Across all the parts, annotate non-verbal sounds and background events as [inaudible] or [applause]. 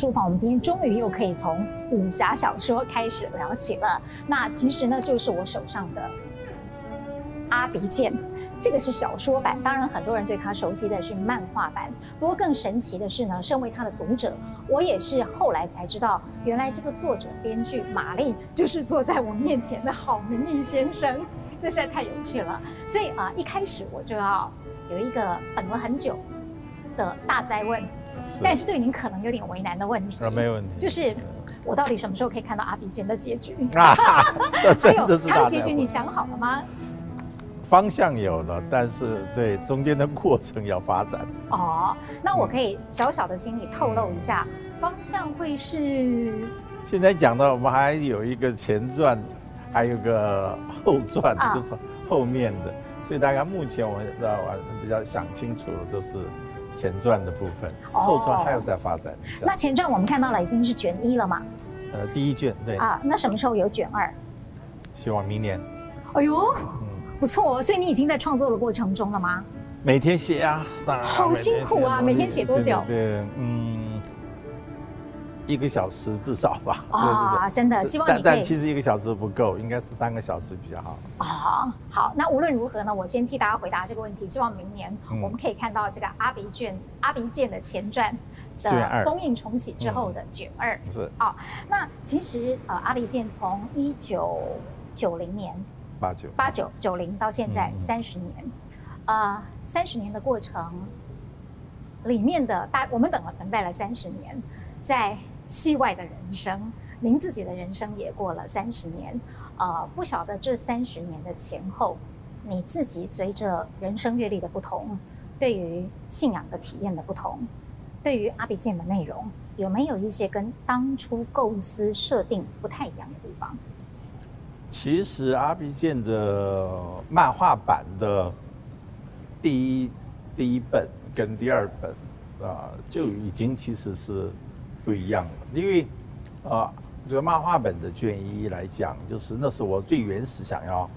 书房，我们今天终于又可以从武侠小说开始聊起了。那其实呢，就是我手上的《阿鼻剑》。这个是小说版，当然很多人对他熟悉的是漫画版。不过更神奇的是呢，身为他的读者，我也是后来才知道，原来这个作者编剧马力就是坐在我面前的郝明义先生，这实在太有趣了。所以啊，一开始我就要有一个等了很久的大灾问，是但是对您可能有点为难的问题，啊，没问题，就是我到底什么时候可以看到阿鼻剑的结局？啊，[laughs] 这真的是他的结局，你想好了吗？方向有了，但是对中间的过程要发展。哦，那我可以小小的请你透露一下，嗯、方向会是？现在讲到我们还有一个前传，还有个后传，啊、就是后面的，所以大家目前我们知道我比较想清楚的就是前传的部分，哦、后传还有在发展。那前传我们看到了已经是卷一了吗？呃，第一卷对。啊，那什么时候有卷二？希望明年。哎呦。嗯不错哦，所以你已经在创作的过程中了吗？每天写啊，当然好辛苦啊！每天写多久？对，嗯，一个小时至少吧。啊、真的，希望你。但但其实一个小时不够，应该是三个小时比较好。啊、哦，好，那无论如何呢，我先替大家回答这个问题。希望明年我们可以看到这个阿鼻卷、嗯、阿鼻剑的前传的封印重启之后的卷二。嗯、是。啊、哦，那其实呃，阿鼻剑从一九九零年。八九八九九零到现在三十年，啊，三十年的过程里面的大，我们等了等待了三十年，在戏外的人生，您自己的人生也过了三十年，啊，不晓得这三十年的前后，你自己随着人生阅历的不同，对于信仰的体验的不同，对于阿比剑的内容，有没有一些跟当初构思设定不太一样的地方？其实阿比剑的漫画版的第一第一本跟第二本啊，就已经其实是不一样了。因为啊，这个漫画本的卷一来讲，就是那是我最原始想要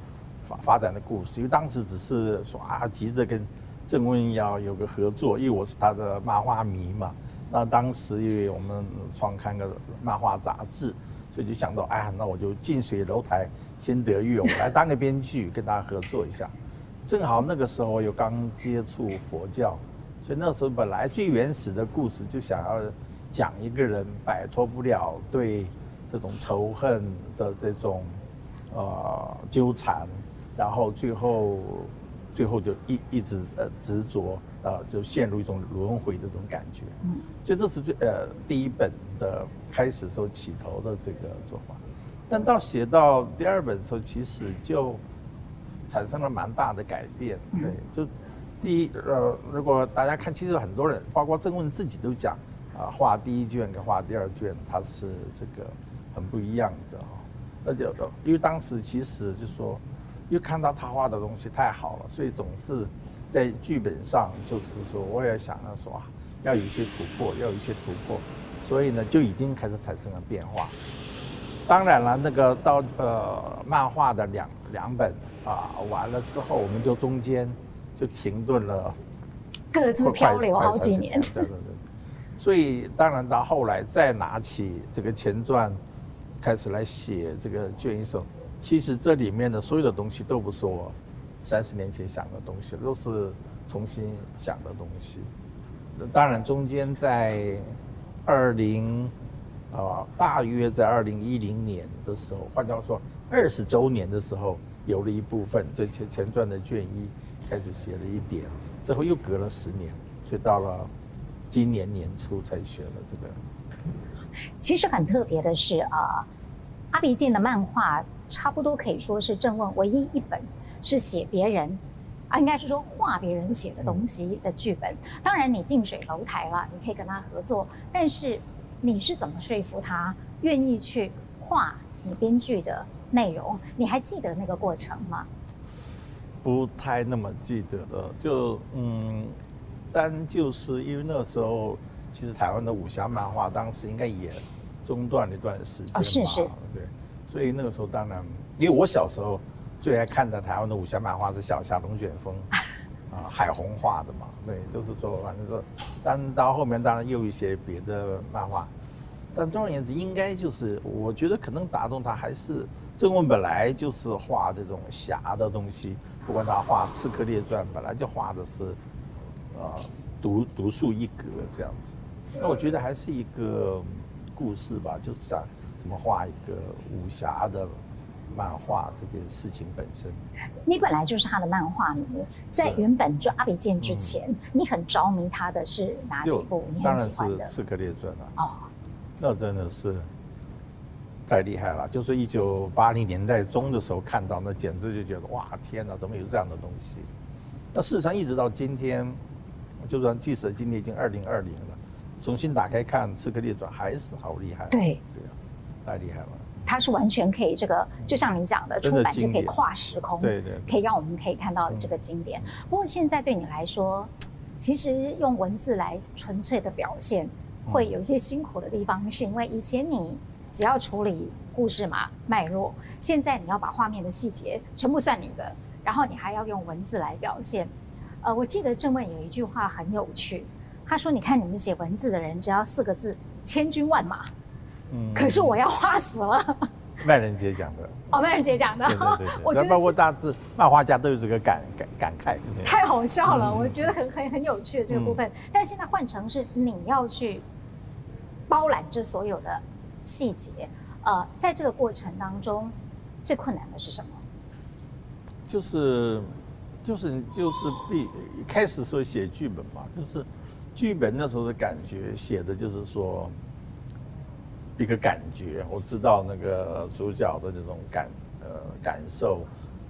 发发展的故事。因为当时只是说啊，急着跟郑问要有个合作，因为我是他的漫画迷嘛。那当时因为我们创刊个漫画杂志。所以就想到，哎，那我就近水楼台先得月，我来当个编剧，跟大家合作一下。正好那个时候又刚接触佛教，所以那时候本来最原始的故事就想要讲一个人摆脱不了对这种仇恨的这种呃纠缠，然后最后最后就一一直呃执着。呃，就陷入一种轮回这种感觉，嗯，所以这是最呃第一本的开始时候起头的这个做法，但到写到第二本的时候，其实就产生了蛮大的改变，对，就第一呃，如果大家看，其实很多人，包括郑问自己都讲，啊，画第一卷跟画第二卷，它是这个很不一样的哈，那就因为当时其实就说，因为看到他画的东西太好了，所以总是。在剧本上，就是说，我也想要说啊，要有一些突破，要有一些突破，所以呢，就已经开始产生了变化。当然了，那个到呃漫画的两两本啊完了之后，我们就中间就停顿了，各自漂流好几年。对对对。所以当然到后来再拿起这个前传，开始来写这个卷一手，其实这里面的所有的东西都不是我。三十年前想的东西都是重新想的东西，当然中间在二零啊，大约在二零一零年的时候，换句话说，二十周年的时候，有了一部分这前前传的卷一开始写了一点，之后又隔了十年，所以到了今年年初才学了这个。其实很特别的是啊，阿鼻剑的漫画差不多可以说是正问唯一一本。是写别人，啊，应该是说画别人写的东西的剧本。当然，你近水楼台了，你可以跟他合作。但是，你是怎么说服他愿意去画你编剧的内容？你还记得那个过程吗？不太那么记得了。就嗯，但就是因为那时候，其实台湾的武侠漫画当时应该也中断了一段时间。哦，是是。对，所以那个时候当然，因为我小时候。最爱看的台湾的武侠漫画是小侠龙卷风，[laughs] 啊，海虹画的嘛，对，就是说反正说，但到后面当然又一些别的漫画，但总而言之，应该就是我觉得可能打动他还是郑问本来就是画这种侠的东西，不管他画《刺客列传》，本来就画的是，呃，独独树一格这样子。那我觉得还是一个故事吧，就是讲怎么画一个武侠的漫画这件事情本身。你本来就是他的漫画迷，在原本就阿比剑之前，嗯、你很着迷他的是哪几部？你很喜欢的？当然是《刺客列传》啊。哦。那真的是太厉害了！就是一九八零年代中的时候看到，那简直就觉得哇，天哪，怎么有这样的东西？那事实上一直到今天，就算即使今天已经二零二零了，重新打开看《刺客列传》还是好厉害。对对啊，太厉害了！它是完全可以这个，就像你讲的，出版是可以跨时空，对对，可以让我们可以看到这个经典。不过现在对你来说，其实用文字来纯粹的表现。会有一些辛苦的地方，是因为以前你只要处理故事嘛脉络，现在你要把画面的细节全部算你的，然后你还要用文字来表现。呃，我记得郑问有一句话很有趣，他说：“你看你们写文字的人，只要四个字，千军万马，嗯，可是我要画死了。”麦人杰讲的 [laughs] 哦，麦人杰讲的，对对对，我觉得包括大致漫画家都有这个感感感慨，对对太好笑了，嗯、我觉得很很很有趣的这个部分。嗯、但现在换成是你要去。包揽这所有的细节，呃，在这个过程当中，最困难的是什么？就是，就是，就是必开始时候写剧本嘛，就是剧本那时候的感觉写的就是说一个感觉，我知道那个主角的那种感呃感受，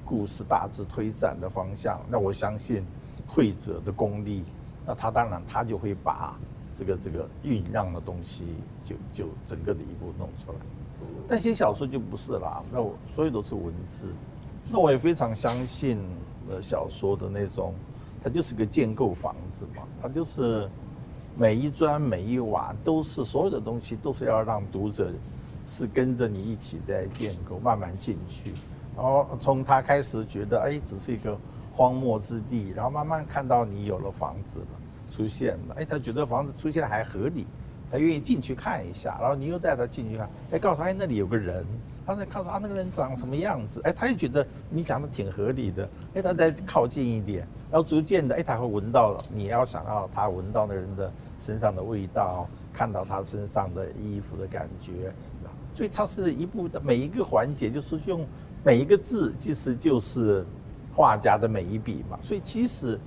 故事大致推展的方向，那我相信绘者的功力，那他当然他就会把。这个这个酝酿的东西就就整个的一步弄出来，但写小说就不是啦，那我所有都是文字，那我也非常相信呃小说的那种，它就是个建构房子嘛，它就是每一砖每一瓦都是所有的东西都是要让读者是跟着你一起在建构，慢慢进去，然后从他开始觉得哎只是一个荒漠之地，然后慢慢看到你有了房子了。出现了，哎，他觉得房子出现还合理，他愿意进去看一下，然后你又带他进去看，哎，告诉他，哎，那里有个人，他在看说啊，那个人长什么样子，哎，他也觉得你讲的挺合理的，哎，他再靠近一点，然后逐渐的，哎，他会闻到你要想要他闻到那人的身上的味道，看到他身上的衣服的感觉，所以他是一步的每一个环节，就是用每一个字，其实就是画家的每一笔嘛，所以其实。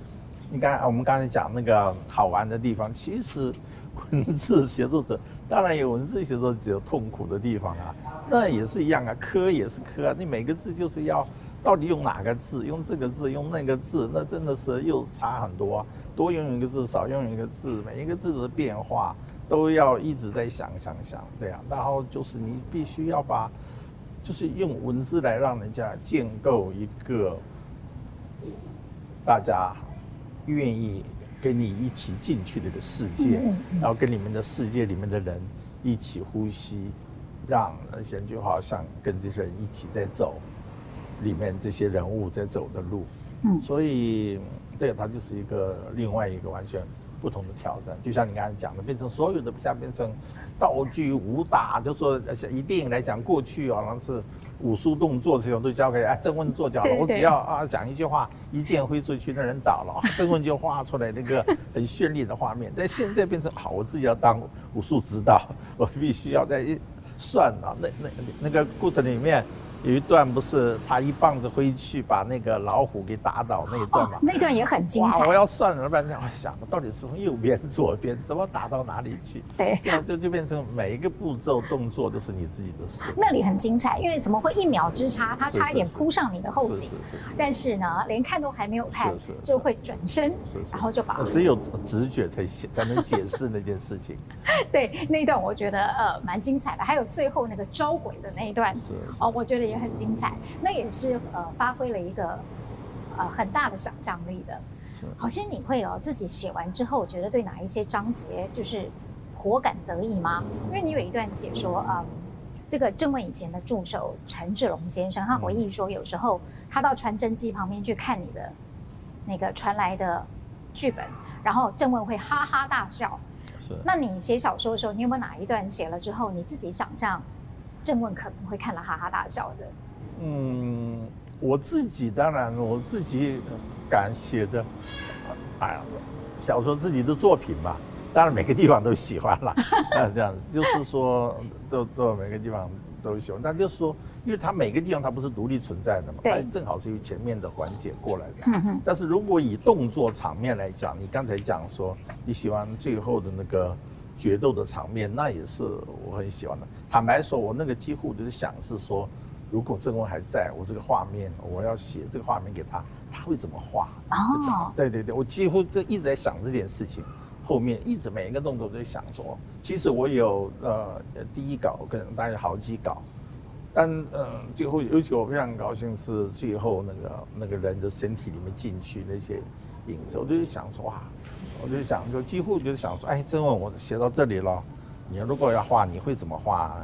你刚我们刚才讲那个好玩的地方，其实文字写作者当然有文字写作者痛苦的地方啊，那也是一样啊，磕也是磕啊，你每个字就是要到底用哪个字，用这个字，用那个字，那真的是又差很多啊，多用一个字，少用一个字，每一个字的变化都要一直在想想想，对啊，然后就是你必须要把，就是用文字来让人家建构一个大家。愿意跟你一起进去这个世界，然后跟你们的世界里面的人一起呼吸，让那些就好像跟这些人一起在走，里面这些人物在走的路。嗯，所以这个它就是一个另外一个完全不同的挑战。就像你刚才讲的，变成所有的像变成道具武打，就说像以电影来讲，过去好像是。武术动作这种都交给啊郑问做就好了，我只要啊讲一句话，一剑挥出去，那人倒了，[laughs] 郑问就画出来那个很绚丽的画面。但现在变成好，我自己要当武术指导，[laughs] 我必须要在一算啊，那那那个过程里面。有一段不是他一棒子挥去把那个老虎给打倒那一段嘛？哦，那段也很精彩。我要算了半天，我想到底是从右边、左边怎么打到哪里去？对，这样就就变成每一个步骤动作都是你自己的事。那里很精彩，因为怎么会一秒之差，他差一点扑上你的后颈，但是呢，连看都还没有看，就会转身，然后就把。只有直觉才才能解释那件事情。[laughs] 对，那一段我觉得呃蛮精彩的，还有最后那个招鬼的那一段，哦，我觉得也。很精彩，那也是呃发挥了一个呃很大的想象力的。是，好像你会哦自己写完之后，觉得对哪一些章节就是颇感得意吗？因为你有一段写说啊、呃，这个郑问以前的助手陈志龙先生，他回忆说，有时候他到传真机旁边去看你的那个传来的剧本，然后郑问会哈哈大笑。是。那你写小说的时候，你有没有哪一段写了之后，你自己想象郑问可能会看了哈哈大笑的？嗯，我自己当然我自己敢写的，哎呀，小说自己的作品嘛，当然每个地方都喜欢了，啊，这样子就是说，都都每个地方都喜欢，但就是说。因为它每个地方它不是独立存在的嘛，它正好是由前面的环节过来的。但是如果以动作场面来讲，你刚才讲说你喜欢最后的那个决斗的场面，那也是我很喜欢的。坦白说，我那个几乎就是想是说，如果郑文还在我这个画面，我要写这个画面给他，他会怎么画？哦，对对对，我几乎就一直在想这件事情。后面一直每一个动作都在想说，其实我有呃第一稿跟大家好几稿。但嗯，最后尤其我非常高兴是最后那个那个人的身体里面进去那些影子，我就想说哇，我就想就几乎就是想说，哎，真问我写到这里了，你如果要画，你会怎么画？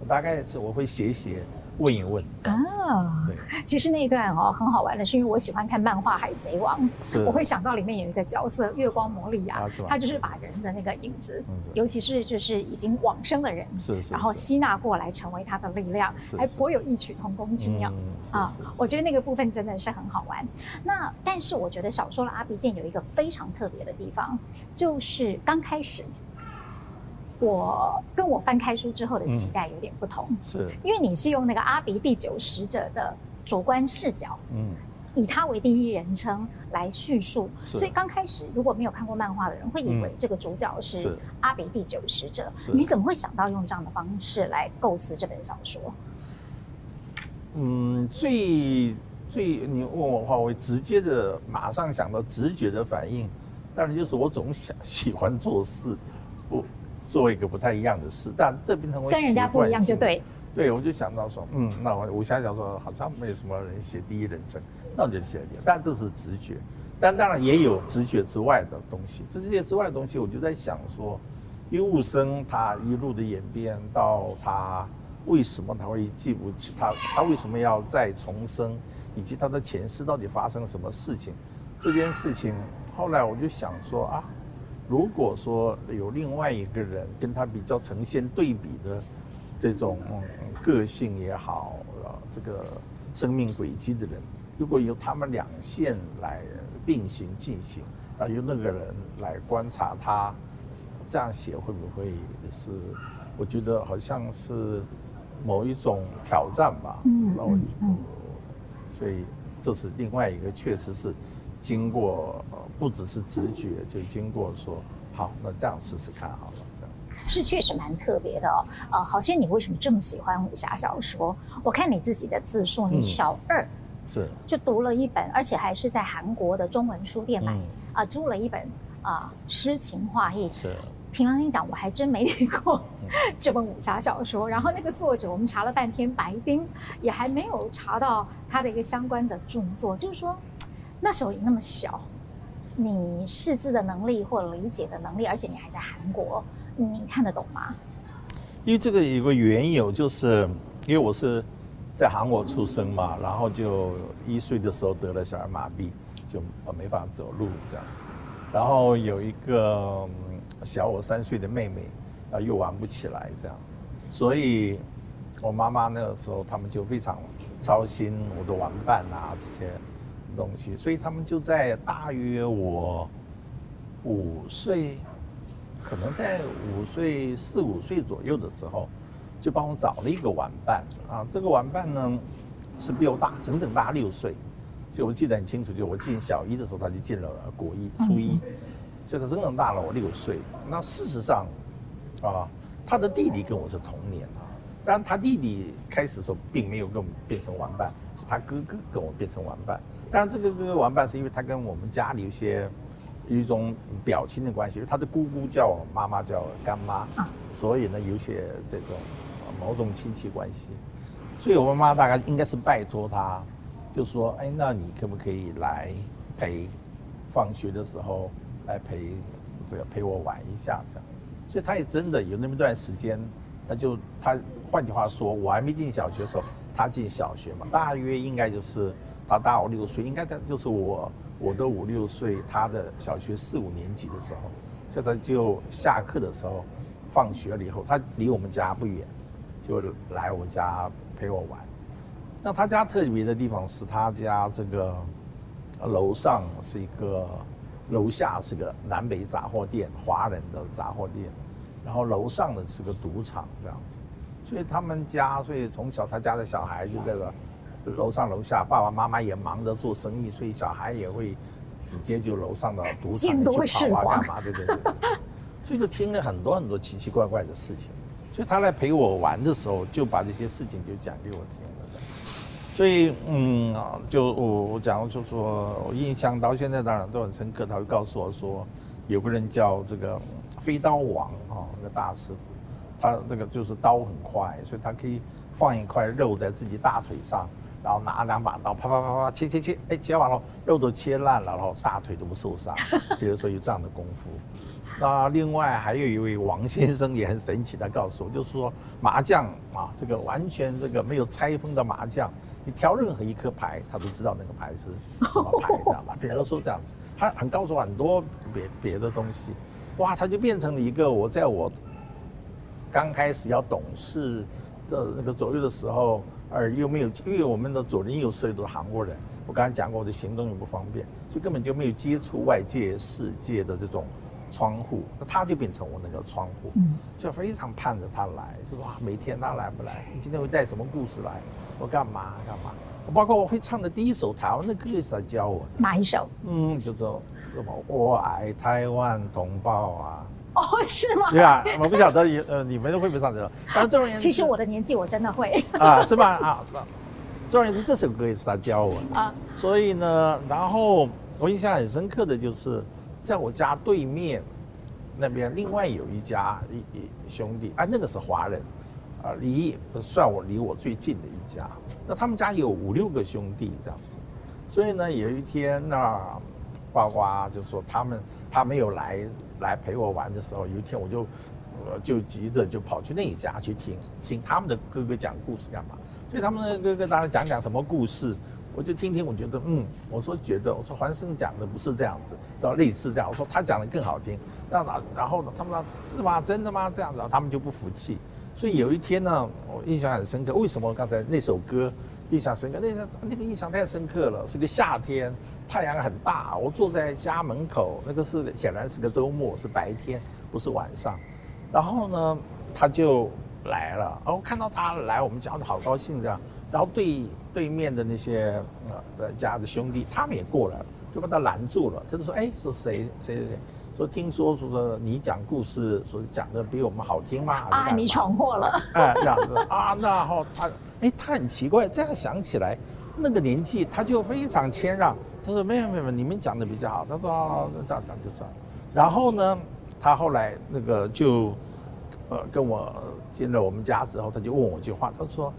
我大概是我会写一写。问一问啊，对，其实那一段哦很好玩的，是因为我喜欢看漫画《海贼王》，我会想到里面有一个角色月光魔力啊，他就是把人的那个影子，尤其是就是已经往生的人，是是，然后吸纳过来成为他的力量，还颇有异曲同工之妙。啊。我觉得那个部分真的是很好玩。那但是我觉得小说的阿鼻剑有一个非常特别的地方，就是刚开始。我跟我翻开书之后的期待有点不同，嗯、是。因为你是用那个阿鼻第九使者的主观视角，嗯，以他为第一人称来叙述，所以刚开始如果没有看过漫画的人会以为这个主角是阿鼻第九使者，你怎么会想到用这样的方式来构思这本小说？嗯，最最你问我的话，我会直接的马上想到直觉的反应，当然就是我总想喜欢做事，不。做一个不太一样的事，但这变成我跟人家不一样就对。对，我就想到说，嗯，那我武侠小说好像没有什么人写第一人称，那我就写一点。但这是直觉，但当然也有直觉之外的东西。这些之外的东西，我就在想说，因为雾生他一路的演变到他为什么他会记不起他，他为什么要再重生，以及他的前世到底发生什么事情，这件事情，后来我就想说啊。如果说有另外一个人跟他比较呈现对比的这种个性也好，啊，这个生命轨迹的人，如果由他们两线来并行进行，啊，由那个人来观察他，这样写会不会是？我觉得好像是某一种挑战吧。嗯那我。所以这是另外一个，确实是。经过呃，不只是直觉，就经过说好，那这样试试看好了，这样是确实蛮特别的哦。呃，好先生，你为什么这么喜欢武侠小说？我看你自己的自述，你小二、嗯、是就读了一本，而且还是在韩国的中文书店买啊、嗯呃，租了一本啊《诗、呃、情画意》。是，凭良心讲，我还真没听 [laughs] 过这本武侠小说。然后那个作者，我们查了半天，白丁也还没有查到他的一个相关的著作，就是说。那时候也那么小，你识字的能力或理解的能力，而且你还在韩国，你看得懂吗？因为这个有个缘由，就是因为我是在韩国出生嘛，然后就一岁的时候得了小儿麻痹，就没法走路这样子，然后有一个小我三岁的妹妹，啊又玩不起来这样，所以我妈妈那个时候他们就非常操心我的玩伴啊这些。东西，所以他们就在大约我五岁，可能在五岁四五岁左右的时候，就帮我找了一个玩伴啊。这个玩伴呢是比我大，整整大六岁。就我记得很清楚，就我进小一的时候，他就进了国一初一，所以他整整大了我六岁。那事实上啊，他的弟弟跟我是同年啊。当然，他弟弟开始的时候并没有跟我们变成玩伴，是他哥哥跟我变成玩伴。当然，这个哥哥玩伴是因为他跟我们家里有些有一种表亲的关系，因为他的姑姑叫我妈妈叫干妈，所以呢有些这种某种亲戚关系。所以我妈妈大概应该是拜托他，就说：“哎，那你可不可以来陪放学的时候来陪这个陪我玩一下这样？”所以他也真的有那么一段时间，他就他换句话说，我还没进小学的时候，他进小学嘛，大约应该就是。他大我六岁，应该在就是我我的五六岁，他的小学四五年级的时候，所以他就下课的时候，放学了以后，他离我们家不远，就来我家陪我玩。那他家特别的地方是他家这个楼上是一个，楼下是个南北杂货店，华人的杂货店，然后楼上的是个赌场这样子，所以他们家，所以从小他家的小孩就在这楼上楼下，爸爸妈妈也忙着做生意，所以小孩也会直接就楼上的赌场去跑啊干嘛，对对对。所以就听了很多很多奇奇怪怪的事情，所以他来陪我玩的时候，就把这些事情就讲给我听了。所以，嗯啊，就我我讲，就说我印象到现在当然都很深刻。他会告诉我说，有个人叫这个飞刀王啊，那个大师傅，他这个就是刀很快，所以他可以放一块肉在自己大腿上，然后拿两把刀啪啪啪啪切切切，哎，切完了肉都切烂了，然后大腿都不受伤。[laughs] 比如说有这样的功夫。那另外还有一位王先生也很神奇，他告诉我，就是说麻将啊，这个完全这个没有拆封的麻将，你挑任何一颗牌，他都知道那个牌是什么牌，这样吧？别人都说这样子，他很告诉我很多别别的东西，哇，他就变成了一个我在我刚开始要懂事的那个左右的时候，而又没有，因为我们的左邻右舍都是韩国人，我刚才讲过，我的行动又不方便，所以根本就没有接触外界世界的这种。窗户，那他就变成我那个窗户，嗯，就非常盼着他来，就说哇，每天他来不来？你今天会带什么故事来？我干嘛干嘛？我包括我会唱的第一首台湾的歌也是他教我的。哪一首？嗯，叫做什么？我爱台湾同胞啊。哦，是吗？对啊，我不晓得你呃，你们会不会唱这首？但是总而言之，其实我的年纪我真的会啊，是吧？啊，总而言之，这首歌也是他教我的啊。所以呢，然后我印象很深刻的就是。在我家对面，那边另外有一家一一兄弟，啊，那个是华人，啊，离算我离我最近的一家。那他们家有五六个兄弟这样子，所以呢，有一天那呱呱就说他们他没有来来陪我玩的时候，有一天我就呃就急着就跑去那一家去听听他们的哥哥讲故事干嘛？所以他们的哥哥当然讲讲什么故事。我就听听，我觉得，嗯，我说觉得，我说环生讲的不是这样子，叫类似这样。我说他讲的更好听，那，然后呢，他们说是吗？真的吗？这样子，他们就不服气。所以有一天呢，我印象很深刻。为什么刚才那首歌印象深刻？那个那个印象太深刻了。是个夏天，太阳很大，我坐在家门口，那个是显然是个周末，是白天，不是晚上。然后呢，他就来了，然后看到他来，我们家好高兴这样。然后对对面的那些呃家的兄弟，他们也过来了，就把他拦住了。他就说：“哎，说谁谁谁，说听说说你讲故事，说讲的比我们好听嘛。”啊，你闯祸了！哎，这样子啊，那后他哎，他很奇怪，这样想起来，那个年纪他就非常谦让。他说：“没有没有，你们讲的比较好。”他说：“哦，那这样讲就算了。”然后呢，他后来那个就呃跟我进了我们家之后，他就问我一句话，他说。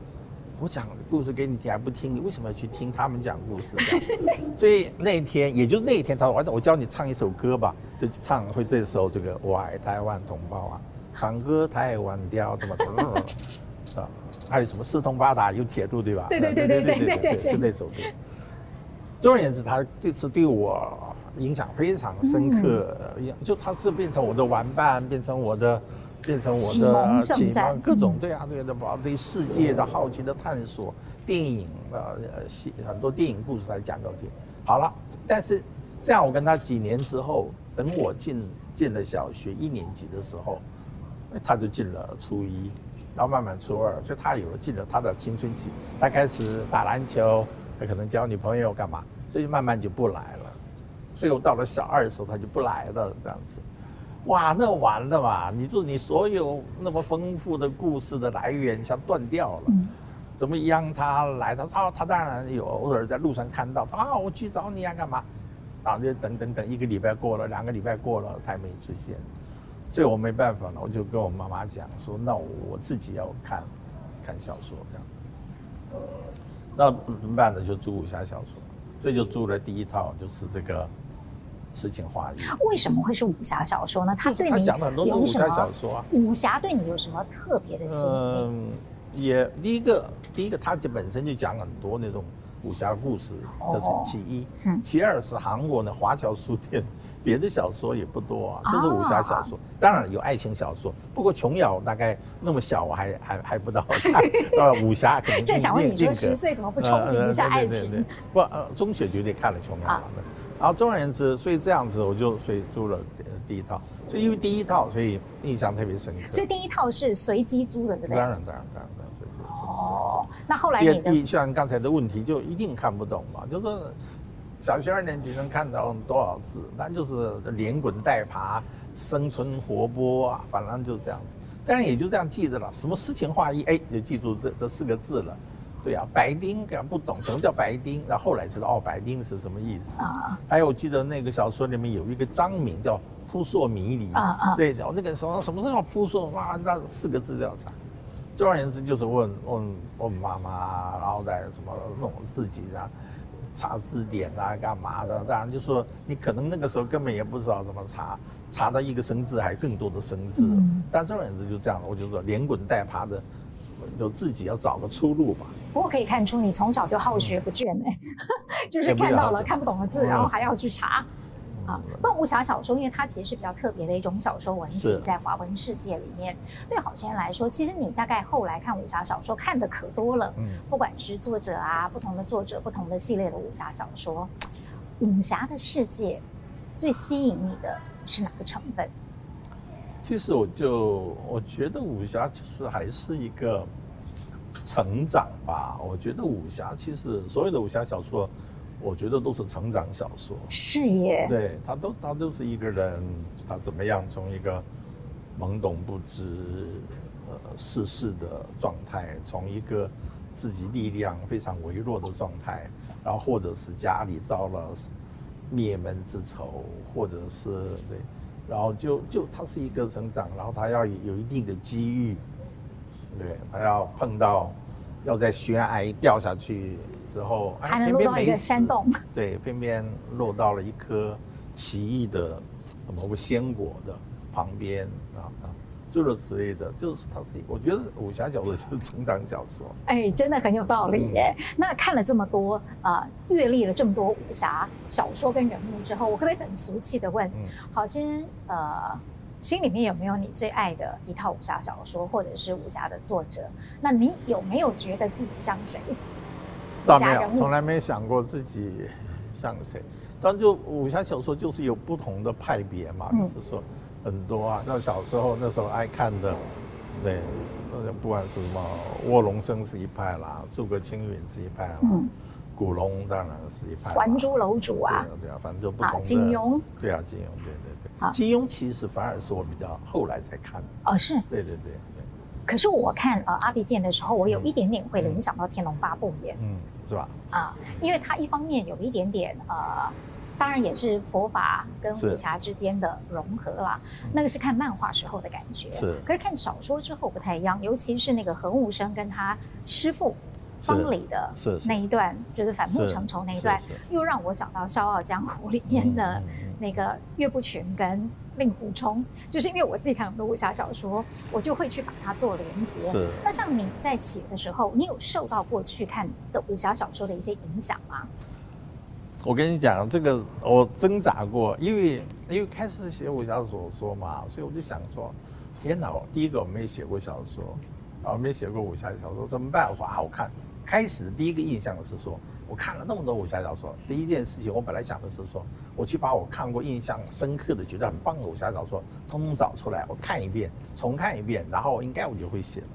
我讲故事给你听还不听，你为什么要去听他们讲故事？[laughs] 所以那一天，也就是那一天，他说：“我教你唱一首歌吧，就唱会这首这个我爱台湾同胞啊，唱歌台湾调，怎么怎么啊？还有什么四通八达有铁路对吧？对对对对对对对，就那首歌。总而言之，他这次对我影响非常深刻，就他是变成我的玩伴，变成我的。变成我的启蒙，各种对啊，对的，包括对世界的好奇的探索，电影呃很多电影故事来讲给我听。好了，但是这样我跟他几年之后，等我进进了小学一年级的时候，他就进了初一，然后慢慢初二，所以他有了进了他的青春期，他开始打篮球，他可能交女朋友干嘛，所以慢慢就不来了。所以我到了小二的时候，他就不来了，这样子。哇，那完了嘛！你就你所有那么丰富的故事的来源像断掉了，嗯、怎么样？他来他他他当然有偶尔在路上看到啊，我去找你啊，干嘛？然后就等等等，一个礼拜过了，两个礼拜过了，才没出现，所以我没办法了，我就跟我妈妈讲说，那我自己要看看小说这样，那怎么办呢？就租武侠小说，所以就租了第一套，就是这个。诗情画意，为什么会是武侠小说呢？他对你讲的很多武侠小说啊。武侠对你有什么特别的吸引力？嗯，也第一个，第一个，他就本身就讲很多那种武侠故事，这是其一。嗯其二是韩国的华侨书店，别的小说也不多啊，这是武侠小说。啊当然有爱情小说，不过琼瑶大概那么小，我还还还不到看。呃，[laughs] 武侠可能正想问你说，十岁怎么不憧憬一下爱情？不，呃，中学绝对看了琼瑶的。啊然后总而言之，所以这样子我就所以租了第一套，所以因为第一套，所以印象特别深刻。所以第一套是随机租的，对不对？当然，当然，当然，当然。哦，那后来第你像刚才的问题，就一定看不懂嘛，就是小学二年级能看到多少字，那就是连滚带爬，生存活泼啊，反正就是这样子。这样也就这样记着了，什么诗情画意，哎，就记住这这四个字了。对啊，白丁敢不懂什么叫白丁，那后来知道哦，白丁是什么意思啊？还有我记得那个小说里面有一个章名叫扑朔迷离啊啊，对，然后那个什么什么是叫扑朔，哇，那四个字要查。总而言之，就是问问问妈妈，然后再什么弄自己啊，查字典啊，干嘛的？当然就说你可能那个时候根本也不知道怎么查，查到一个生字还更多的生字。嗯但总而言之就这样，我就说连滚带爬的，就自己要找个出路吧。不过可以看出你从小就好学不倦哎、[laughs] 就是看到了看不懂的字，嗯然后还要去查。啊，那武侠小说，因为它其实是比较特别的一种小说文体，在华文世界里面，对好些人来说，其实你大概后来看武侠小说看的可多了，嗯，不管是作者啊，不同的作者，不同的系列的武侠小说，武侠的世界最吸引你的是哪个成分？其实我就我觉得武侠其实还是一个成长吧。我觉得武侠其实所有的武侠小说，我觉得都是成长小说。是耶，对他都他都是一个人，他怎么样从一个懵懂不知呃世事的状态，从一个自己力量非常微弱的状态，然后或者是家里遭了灭门之仇，或者是对，然后就就他是一个成长，然后他要有一定的机遇，对他要碰到要在悬崖掉下去之后，哎还能落到一个山洞，对，偏偏落到了一颗奇异的某个鲜果的旁边啊啊，诸如此类的，就是它是，我觉得武侠小说就是 [laughs] 成长小说。哎，真的很有道理耶。嗯那看了这么多啊，阅历了这么多武侠小说跟人物之后，我可不可以很俗气的问，嗯郝先呃，心里面有没有你最爱的一套武侠小说，或者是武侠的作者？那你有没有觉得自己像谁？倒没有，从来没想过自己像谁。但就武侠小说就是有不同的派别嘛，嗯就是说很多啊，像小时候那时候爱看的，对，呃不管是什么卧龙生是一派啦，诸葛青云是一派啦，嗯古龙当然是一派啦，还珠楼主啊对啊，对啊，反正就不啊同的。金庸，对啊，金庸，对对。金庸其实反而是我比较后来才看的。哦，是。对对对对，可是我看呃阿鼻剑的时候，我有一点点会联想到《天龙八部》耶。嗯，是吧？啊，因为它一方面有一点点呃，当然也是佛法跟武侠之间的融合啦。那个是看漫画时候的感觉，是可是看小说之后不太一样，尤其是那个何悟生跟他师父方里的是是那一段，就是反目成仇那一段又让我想到《笑傲江湖》里面的那个岳不群跟令狐冲，就是因为我自己看很多武侠小说，我就会去把它做连接。是那像你在写的时候，你有受到过去看的武侠小说的一些影响吗？我跟你讲，这个我挣扎过，因为因为开始写武侠小说嘛，所以我就想说，天哪！第一个我没写过小说，啊，没写过武侠小说，怎么办？我说啊，我看开始的第一个印象是说，我看了那么多武侠小说，第一件事情我本来想的是说，我去把我看过印象深刻的、觉得很棒的武侠小说，通通找出来，我看一遍，重看一遍，然后应该我就会写了。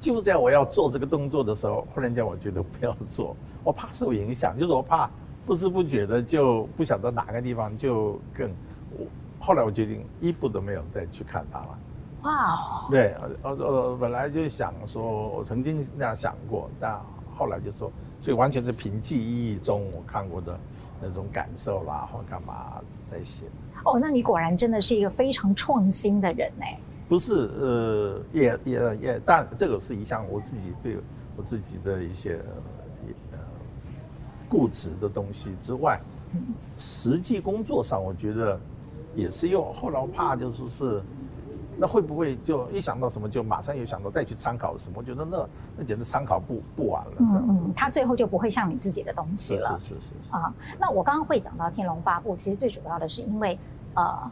就在我要做这个动作的时候，忽然间我觉得不要做，我怕受影响，就是我怕不知不觉的就不晓得哪个地方就更我。后来我决定一部都没有再去看它了。哇，对，呃呃，本来就想说，我曾经那样想过，但后来就说，所以完全是凭记忆中我看过的那种感受啦，或干嘛在写。哦，那你果然真的是一个非常创新的人哎。不是，呃，也也也，但这个是一项我自己对我自己的一些呃固执的东西之外，实际工作上我觉得也是有。后来我怕就是是那会不会就一想到什么就马上又想到再去参考什么？我觉得那那简直参考不不完了。这样子，嗯，他最后就不会像你自己的东西了。是是是啊。那我刚刚会讲到《天龙八部》，其实最主要的是因为呃，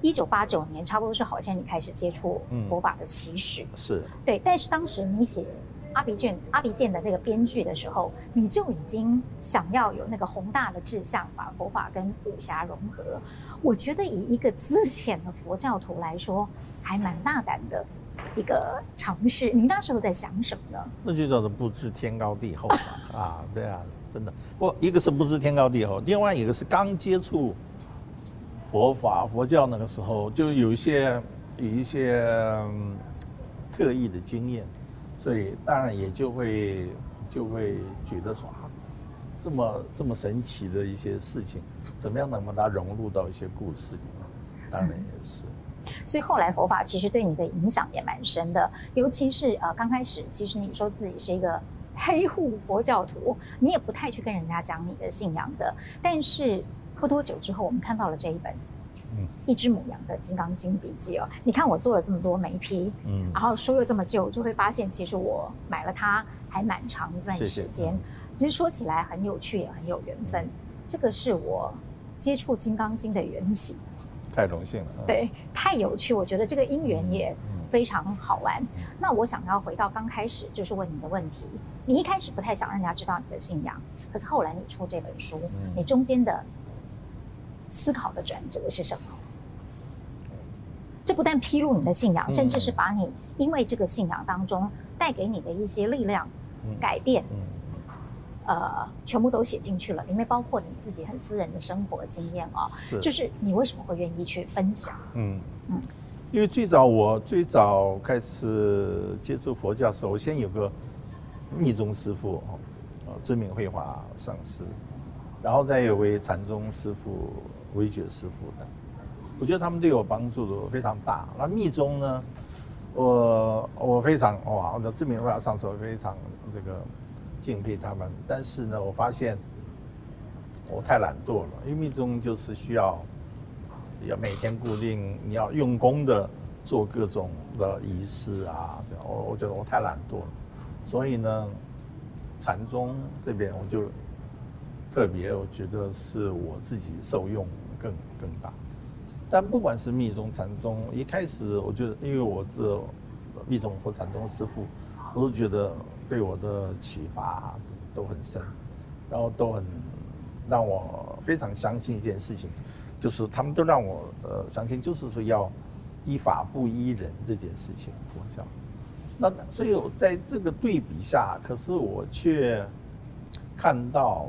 一九八九年差不多是好像你开始接触佛法的起始，嗯、是对。但是当时你写阿鼻卷阿鼻剑的那个编剧的时候，你就已经想要有那个宏大的志向，把佛法跟武侠融合。我觉得以一个资浅的佛教徒来说，还蛮大胆的一个尝试。你那时候在想什么呢？那就叫做不知天高地厚啊！对啊，真的。不，一个是不知天高地厚，另外一个是刚接触佛法佛教那个时候，就有一些有一些特异的经验，所以当然也就会就会觉得说。这么这么神奇的一些事情，怎么样能把它融入到一些故事里面？当然也是。嗯、所以后来佛法其实对你的影响也蛮深的，尤其是呃刚开始，其实你说自己是一个黑户佛教徒，你也不太去跟人家讲你的信仰的。但是不多久之后，我们看到了这一本《嗯一只母羊的金刚经笔记》哦。你看我做了这么多眉批，嗯，然后书又这么旧，就会发现其实我买了它还蛮长一段时间。谢谢嗯其实说起来很有趣，也很有缘分。这个是我接触《金刚经》的缘起，太荣幸了。对，太有趣，我觉得这个因缘也非常好玩。那我想要回到刚开始，就是问你的问题。你一开始不太想让人家知道你的信仰，可是后来你出这本书，嗯、你中间的思考的转折是什么？这不但披露你的信仰，嗯、甚至是把你因为这个信仰当中带给你的一些力量、嗯、改变。嗯呃，全部都写进去了，里面包括你自己很私人的生活经验哦。是，就是你为什么会愿意去分享？嗯嗯，嗯因为最早我最早开始接触佛教的时候，我先有个密宗师傅哦，知名绘画上师，然后再有位禅宗师傅、维觉师傅的，我觉得他们对我帮助都非常大。那密宗呢，我我非常哇，我的知名绘画上师我非常这个。敬佩他们，但是呢，我发现我太懒惰了。因为密宗就是需要要每天固定，你要用功的做各种的仪式啊。这样，我我觉得我太懒惰了。所以呢，禅宗这边我就特别，我觉得是我自己受用更更大。但不管是密宗、禅宗，一开始我觉得，因为我是密宗或禅宗师父，我都觉得。对我的启发都很深，然后都很让我非常相信一件事情，就是他们都让我呃相信，就是说要依法不依人这件事情。佛教，那所以在这个对比下，可是我却看到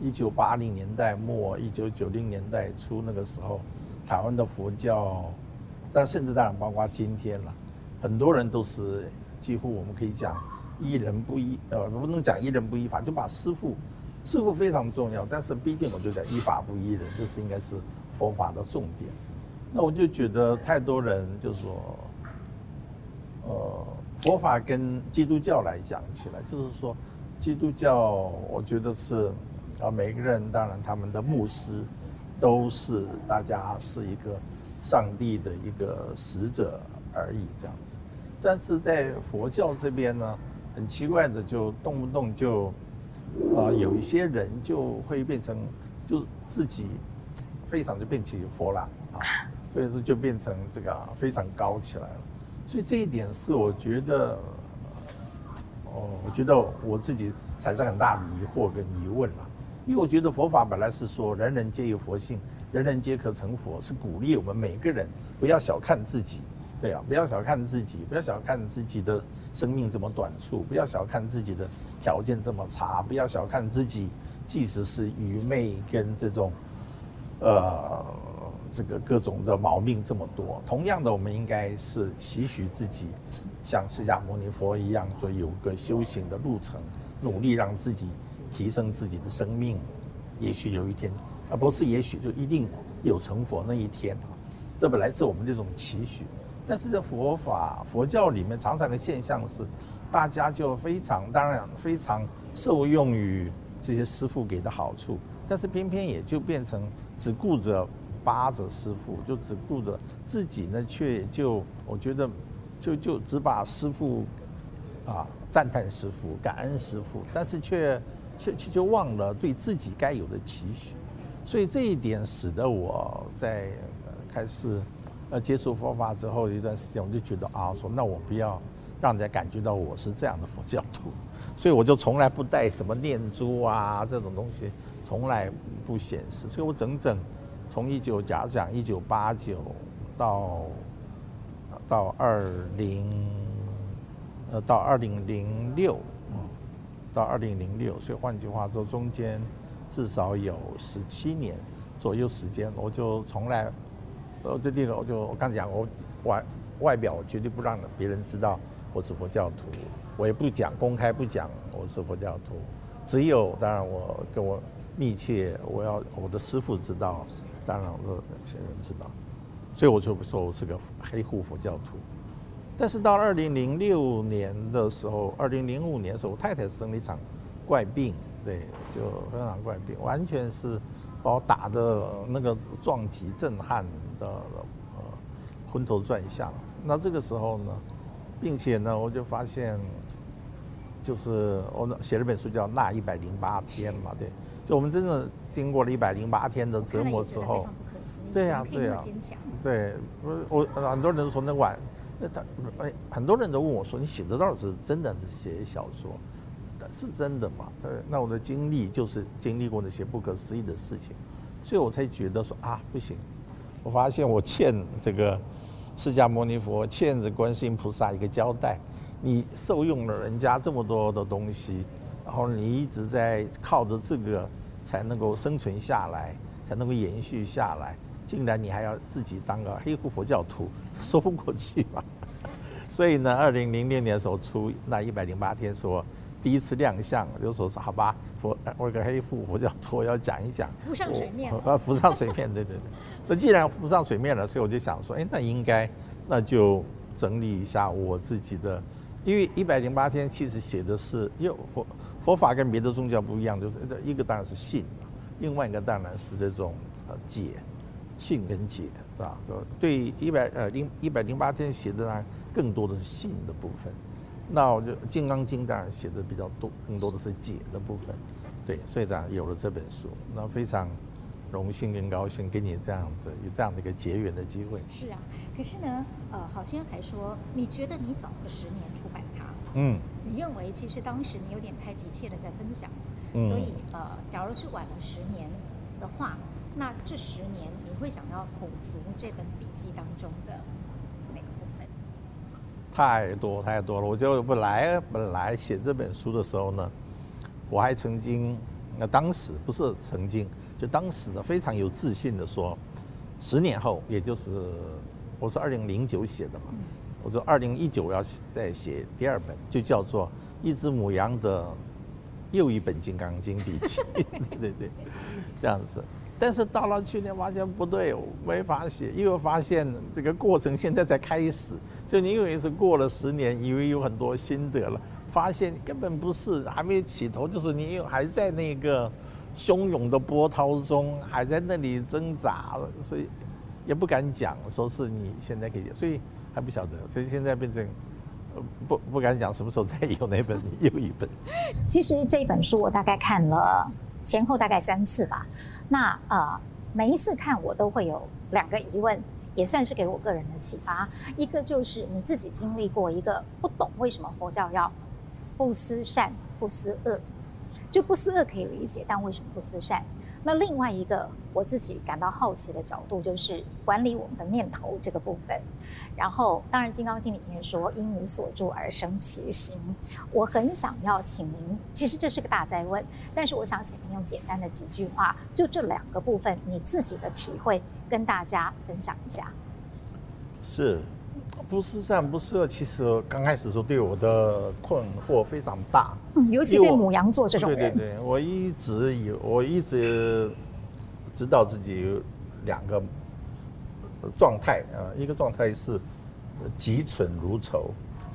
一九八零年代末、一九九零年代初那个时候，台湾的佛教，但甚至当然包括今天了，很多人都是几乎我们可以讲。依人不依，呃，不能讲依人不依法，就把师傅，师傅非常重要，但是毕竟我就讲依法不依人，这是应该是佛法的重点。那我就觉得太多人就说，呃，佛法跟基督教来讲起来，就是说，基督教我觉得是，啊，每个人当然他们的牧师都是大家是一个上帝的一个使者而已这样子，但是在佛教这边呢。很奇怪的，就动不动就，啊、呃，有一些人就会变成，就自己非常就变起佛了啊，所以说就变成这个非常高起来了。所以这一点是我觉得，哦，我觉得我自己产生很大的疑惑跟疑问了，因为我觉得佛法本来是说人人皆有佛性，人人皆可成佛，是鼓励我们每个人不要小看自己。对啊，不要小看自己，不要小看自己的生命这么短促，不要小看自己的条件这么差，不要小看自己，即使是愚昧跟这种，呃，这个各种的毛病这么多。同样的，我们应该是期许自己像释迦牟尼佛一样，说有个修行的路程，努力让自己提升自己的生命，也许有一天，而不是也许就一定有成佛那一天。这本来是我们这种期许。但是在佛法、佛教里面，常常的现象是，大家就非常当然非常受用于这些师父给的好处，但是偏偏也就变成只顾着巴着师父，就只顾着自己呢，却就我觉得就就只把师父啊赞叹师父、感恩师父，但是却却却就忘了对自己该有的期许。所以这一点使得我在开始呃接触佛法之后一段时间，我就觉得啊，说那我不要让人家感觉到我是这样的佛教徒，所以我就从来不带什么念珠啊这种东西。从来不显示，所以我整整从一九假如讲一九八九到到二零呃到二零零六，到二零零六，所以换句话说，中间至少有十七年左右时间，我就从来呃对这个我就我刚讲我外外表我绝对不让别人知道我是佛教徒，我也不讲公开不讲我是佛教徒，只有当然我跟我。密切，我要我的师父知道，当然我的先人知道，所以我就说我是个黑户佛教徒。但是到二零零六年的时候，二零零五年的时候，我太太生了一场怪病，对，就非常怪病，完全是把我打的那个撞击、震撼的呃昏头转向。那这个时候呢，并且呢，我就发现，就是我写了本书叫《那一百零八天》嘛，对。就我们真的经过了一百零八天的折磨之后，对呀，对呀，对，我我很多人都说那晚，那他哎，很多人都问我说，你写的到底是真的是写小说？是真的嘛？对，那我的经历就是经历过那些不可思议的事情，所以我才觉得说啊，不行，我发现我欠这个释迦牟尼佛，欠着观世音菩萨一个交代，你受用了人家这么多的东西。然后你一直在靠着这个才能够生存下来，才能够延续下来。竟然你还要自己当个黑户佛教徒，说不过去吧？所以呢，二零零六年的时候出那一百零八天，说第一次亮相，就说是好吧，佛我一个黑户佛教徒要讲一讲，浮上水面，呃，浮上水面，对对对。那既然浮上水面了，所以我就想说，哎，那应该那就整理一下我自己的，因为一百零八天其实写的是又佛。佛法跟别的宗教不一样，就是一个当然是信，另外一个当然是这种呃解，信跟解，是吧？对一百呃零一百零八天写的呢，更多的是信的部分。那我就《金刚经》当然写的比较多，更多的是解的部分。对，所以这样有了这本书，那非常荣幸跟高兴跟你这样子有这样的一个结缘的机会。是啊，可是呢，呃，好心人还说，你觉得你早了十年出版它？嗯。你认为其实当时你有点太急切的在分享，嗯、所以呃，假如是晚了十年的话，那这十年你会想要补足这本笔记当中的？太多太多了。我就本来本来写这本书的时候呢，我还曾经，那当时不是曾经，就当时的非常有自信的说，十年后，也就是我是二零零九写的嘛。我说二零一九要再写第二本，就叫做一只母羊的又一本《金刚经》笔记，[laughs] 对对对，这样子。但是到了去年发现不对，没法写，又发现这个过程现在才开始。就你以为是过了十年，以为有很多心得了，发现根本不是，还没起头，就是你还在那个汹涌的波涛中，还在那里挣扎，所以也不敢讲，说是你现在可以，所以。还不晓得，所以现在变成不不敢讲什么时候再有那本 [laughs] 又一本。其实这一本书我大概看了前后大概三次吧。那呃每一次看我都会有两个疑问，也算是给我个人的启发。一个就是你自己经历过一个不懂为什么佛教要不思善不思恶，就不思恶可以理解，但为什么不思善？那另外一个我自己感到好奇的角度，就是管理我们的念头这个部分。然后，当然，《金刚经》里面说“因无所住而生其心”，我很想要请您，其实这是个大哉问，但是我想请您用简单的几句话，就这两个部分，你自己的体会跟大家分享一下。是，不是善不是恶，其实刚开始时候对我的困惑非常大。嗯，尤其对母羊座这种人，对对对，我一直有，我一直知道自己有两个状态啊，一个状态是极蠢如仇，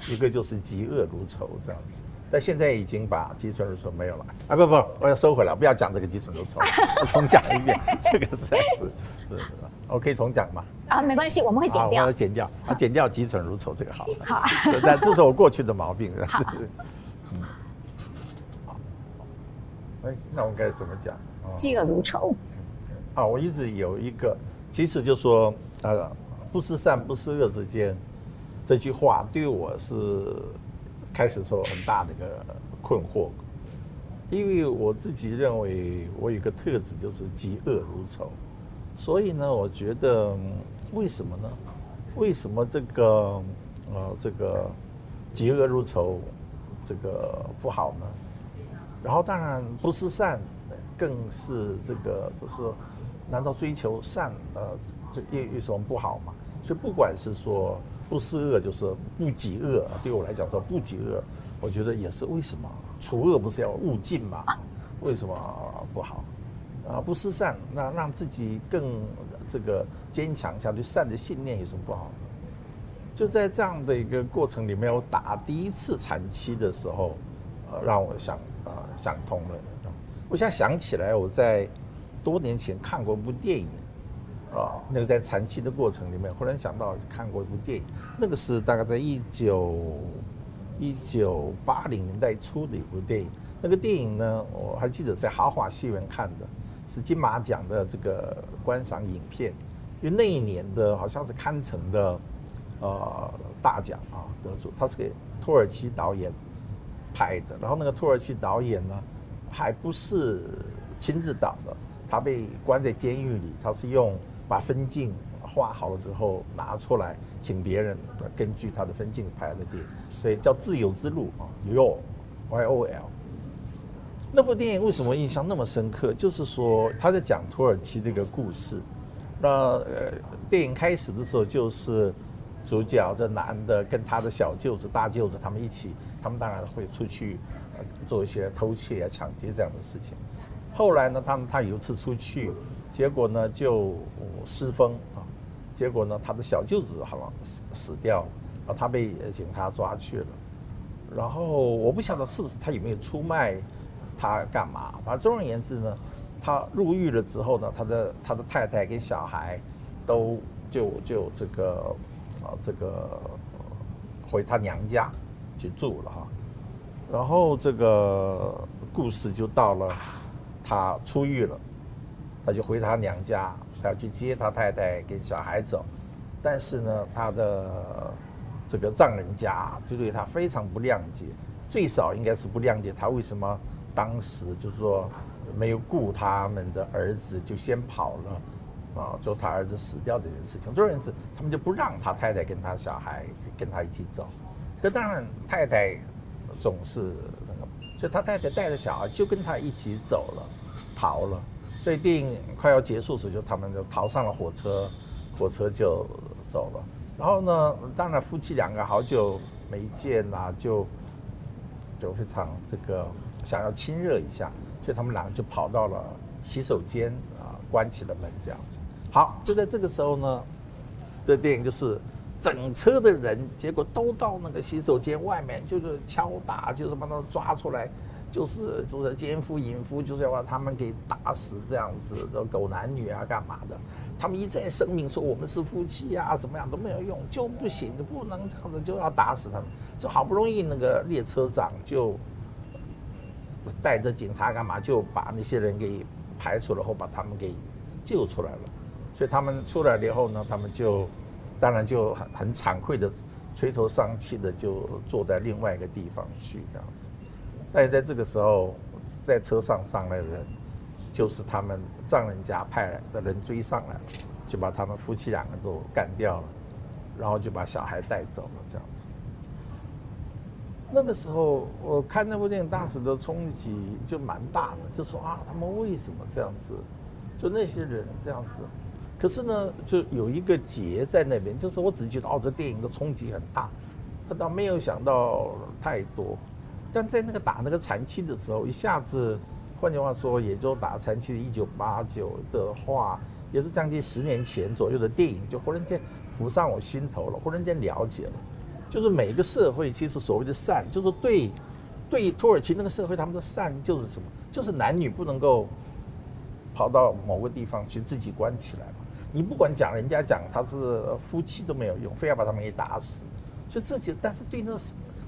一个就是极恶如仇这样子。但现在已经把吉存如丑没有了啊！不不，我要收回来，不要讲这个吉存如丑，[laughs] 我重讲一遍，[laughs] 这个实在是，是，是，我可以重讲吗？啊，没关系，我们会剪掉，我剪掉，啊，剪掉吉存如丑这个好了。好，但这是我过去的毛病。好，[laughs] 嗯，好，哎，那我该怎么讲？嫉恶如仇。啊，我一直有一个，其实就说，呃，不思善不思恶之间，这句话对我是。开始时候很大的一个困惑，因为我自己认为我有个特质就是嫉恶如仇，所以呢，我觉得为什么呢？为什么这个呃这个嫉恶如仇这个不好呢？然后当然不是善，更是这个就是难道追求善呃这有有什么不好吗？所以不管是说。不是恶就是不己恶，对我来讲说不己恶，我觉得也是为什么除恶不是要务尽嘛？为什么不好？啊，不思善，那让自己更这个坚强一下对，善的信念有什么不好？就在这样的一个过程里面，我打第一次禅期的时候，呃，让我想啊想通了。我现在想起来，我在多年前看过一部电影。啊，那个在禅七的过程里面，忽然想到看过一部电影，那个是大概在一九一九八零年代初的一部电影。那个电影呢，我还记得在豪华戏院看的，是金马奖的这个观赏影片，因为那一年的好像是堪城的呃大奖啊得主，他是给土耳其导演拍的，然后那个土耳其导演呢，还不是亲自导的，他被关在监狱里，他是用。把分镜画好了之后拿出来，请别人根据他的分镜拍的电影，所以叫《自由之路》啊，YOL，Y O L。那部电影为什么印象那么深刻？就是说他在讲土耳其这个故事。那呃，电影开始的时候就是主角这男的跟他的小舅子、大舅子他们一起，他们当然会出去做一些偷窃啊、抢劫这样的事情。后来呢，他们他有一次出去。结果呢，就失风啊！结果呢，他的小舅子好像死死掉了，啊他被警察抓去了。然后我不晓得是不是他有没有出卖他干嘛。反正总而言之呢，他入狱了之后呢，他的他的太太跟小孩都就就这个啊这个回他娘家去住了哈。然后这个故事就到了他出狱了。他就回他娘家，他要去接他太太跟小孩走，但是呢，他的这个丈人家就对他非常不谅解，最少应该是不谅解他为什么当时就是说没有顾他们的儿子就先跑了，啊，就他儿子死掉这件事情，这件事他们就不让他太太跟他小孩跟他一起走，可当然太太总是那个，所以他太太带着小孩就跟他一起走了，逃了。所以电影快要结束时，就他们就逃上了火车，火车就走了。然后呢，当然夫妻两个好久没见呐，就就非常这个想要亲热一下，所以他们两个就跑到了洗手间啊，关起了门这样子。好，就在这个时候呢，这电影就是整车的人，结果都到那个洗手间外面，就是敲打，就是把他抓出来。就是就是奸夫淫妇，就是要把他们给打死这样子的狗男女啊，干嘛的？他们一再声明说我们是夫妻啊，怎么样都没有用，就不行，不能这样子，就要打死他们。就好不容易那个列车长就带着警察干嘛，就把那些人给排除了后，把他们给救出来了。所以他们出来了以后呢，他们就当然就很很惭愧的垂头丧气的就坐在另外一个地方去这样子。但是在这个时候，在车上上来的人，就是他们丈人家派来的人追上来了，就把他们夫妻两个都干掉了，然后就把小孩带走了，这样子。那个时候我看那部电影，当时的冲击就蛮大的，就说啊，他们为什么这样子？就那些人这样子。可是呢，就有一个结在那边，就是我只觉得哦，这电影的冲击很大，他倒没有想到太多。但在那个打那个禅七的时候，一下子，换句话说，也就打禅七的一九八九的话，也是将近十年前左右的电影，就忽然间浮上我心头了，忽然间了解了，就是每一个社会其实所谓的善，就是对对土耳其那个社会，他们的善就是什么？就是男女不能够跑到某个地方去自己关起来嘛。你不管讲人家讲他是夫妻都没有用，非要把他们给打死。所以这些，但是对那个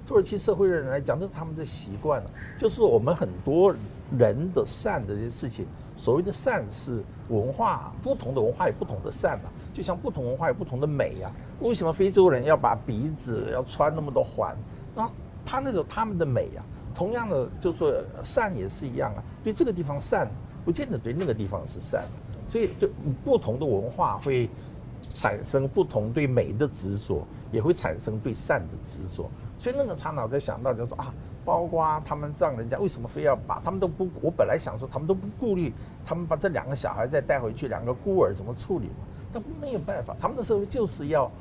土耳其社会人来讲，这是他们的习惯了。就是我们很多人的善这些事情，所谓的善是文化，不同的文化有不同的善嘛。就像不同文化有不同的美呀。为什么非洲人要把鼻子要穿那么多环？那他那种他们的美呀，同样的就是说善也是一样啊。对这个地方善，不见得对那个地方是善。所以就不同的文化会产生不同对美的执着，也会产生对善的执着。所以那个刹那我在想到就是说啊，包括他们让人家为什么非要把他们都不？我本来想说他们都不顾虑，他们把这两个小孩再带回去，两个孤儿怎么处理嘛？但没有办法，他们的社会就是要，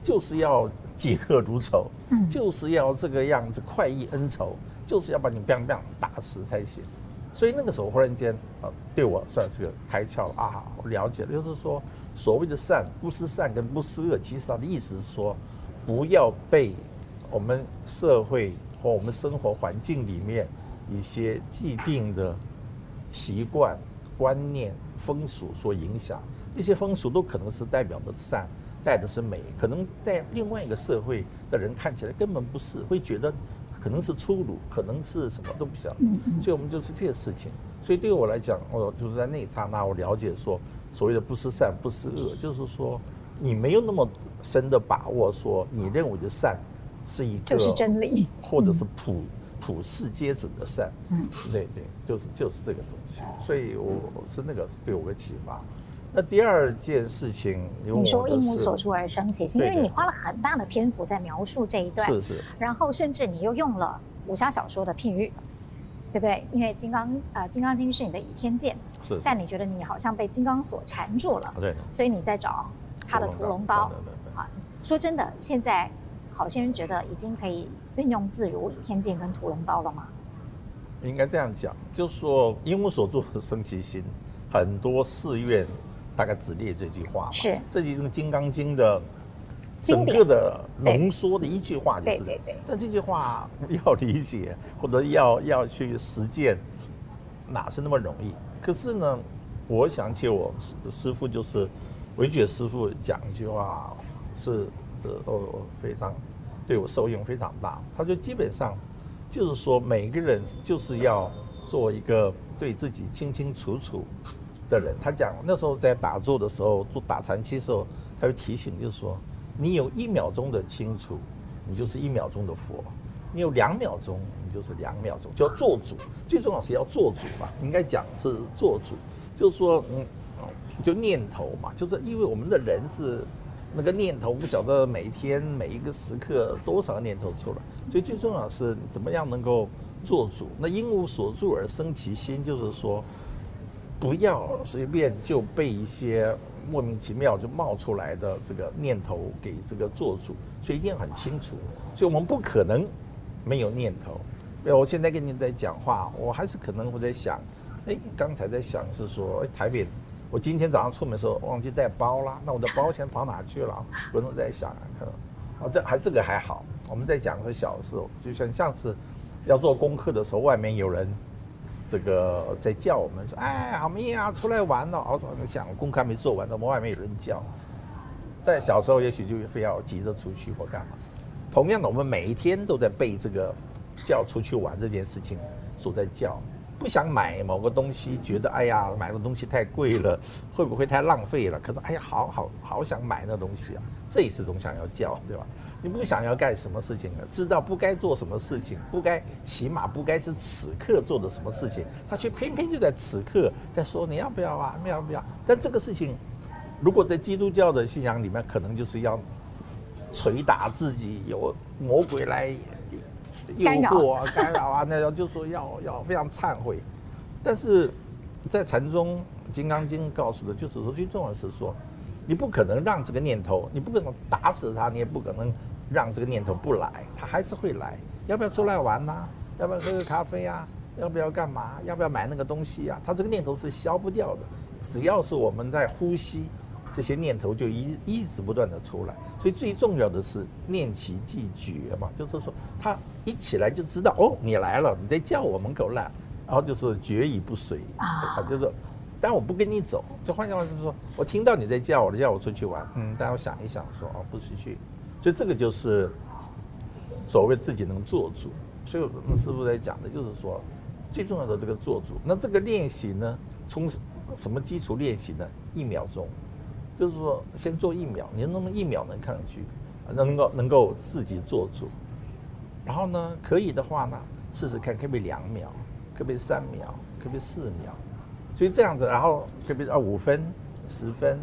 就是要嫉恶如仇，就是要这个样子快意恩仇，就是要把你 biang biang 打死才行。所以那个时候忽然间呃，对我算是个开窍啊，我了解了，就是说所谓的善，不思善跟不思恶，其实它的意思是说，不要被。我们社会和我们生活环境里面一些既定的习惯、观念、风俗所影响，这些风俗都可能是代表的善，带的是美，可能在另外一个社会的人看起来根本不是，会觉得可能是粗鲁，可能是什么都不晓得。所以我们就是这些事情。所以对于我来讲，我就是在那一刹那，我了解说，所谓的不是善、不是恶，就是说你没有那么深的把握，说你认为的善。是一个，就是真理，或者是普、嗯、普世皆准的善，嗯，对对，就是就是这个东西，所以我是那个是对我的启发。那第二件事情，你说应无所出而生其心，因为你花了很大的篇幅在描述这一段，是是，然后甚至你又用了武侠小说的譬喻，对不对？因为金刚呃，金刚经是你的倚天剑，是，是，但你觉得你好像被金刚所缠住了，对，所以你在找他的屠龙刀，对对对。啊，说真的，现在。好些人觉得已经可以运用自如倚天剑跟屠龙刀了吗？应该这样讲，就是说因我所住而生其心，很多寺院大概只列这句话。是，这就是《金刚经》的整个的浓缩的一句话，就是。对对对。但这句话要理解或者要要去实践，哪是那么容易？可是呢，我想起我师傅就是惟觉师傅讲一句话是。哦，非常对我受用非常大。他就基本上就是说，每个人就是要做一个对自己清清楚楚的人。他讲那时候在打坐的时候，做打禅期的时候，他就提醒，就是说，你有一秒钟的清楚，你就是一秒钟的佛；你有两秒钟，你就是两秒钟，就要做主。最重要是要做主嘛，应该讲是做主，就是说，嗯，就念头嘛，就是因为我们的人是。那个念头不晓得每一天每一个时刻多少个念头出来，所以最重要是怎么样能够做主。那因无所住而生其心，就是说不要随便就被一些莫名其妙就冒出来的这个念头给这个做主，所以一定要很清楚。所以我们不可能没有念头。我现在跟你在讲话，我还是可能会在想，哎，刚才在想是说，哎，台北。我今天早上出门的时候忘记带包了，那我的包钱跑哪去了？不能再想，可能，哦，这还这个还好。我们在讲说小时候，就像上次要做功课的时候，外面有人这个在叫我们说：“哎，好咪啊，出来玩了。”哦，想功课还没做完，怎么外面有人叫。但小时候也许就非要急着出去或干嘛。同样的，我们每一天都在被这个叫出去玩这件事情所在叫。不想买某个东西，觉得哎呀，买的东西太贵了，[laughs] 会不会太浪费了？可是哎呀，好好好想买那东西啊，这也是种想要叫，对吧？你不想要干什么事情啊？知道不该做什么事情，不该起码不该是此刻做的什么事情，他却偏偏就在此刻在说你要不要啊？要不要？但这个事情，如果在基督教的信仰里面，可能就是要捶打自己，有魔鬼来。诱惑啊，干扰啊，[laughs] 那要就说要要非常忏悔，但是在禅宗《金刚经》告诉的，就是说最重要的是说，你不可能让这个念头，你不可能打死它，你也不可能让这个念头不来，他还是会来。要不要出来玩呐？要不要喝个咖啡啊？要不要干嘛？要不要买那个东西啊？他这个念头是消不掉的，只要是我们在呼吸，这些念头就一一直不断的出来。所以最重要的是念其即觉嘛，就是说他一起来就知道哦，你来了，你在叫我门口来，然后就是觉已不随啊，就是，但我不跟你走，就换句话就是说我听到你在叫我，叫我出去玩，嗯，但我想一想说哦，不出去，所以这个就是所谓自己能做主。所以我们师父在讲的就是说，最重要的这个做主。那这个练习呢，从什么基础练习呢？一秒钟，就是说先做一秒，你能不能一秒能看上去，能够能够自己做主。然后呢，可以的话呢，试试看可不可以两秒，可不可以三秒，可不可以四秒。所以这样子，然后可不可以啊五分、十分？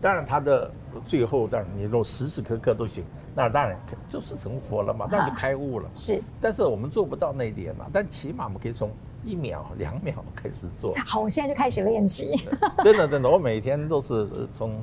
当然它的最后，当然你如果时时刻刻都行。那当然就是成佛了嘛，那就开悟了。啊、是，但是我们做不到那一点嘛。但起码我们可以从一秒、[laughs] 两秒开始做。好，我现在就开始练习。真的，真的，我每天都是从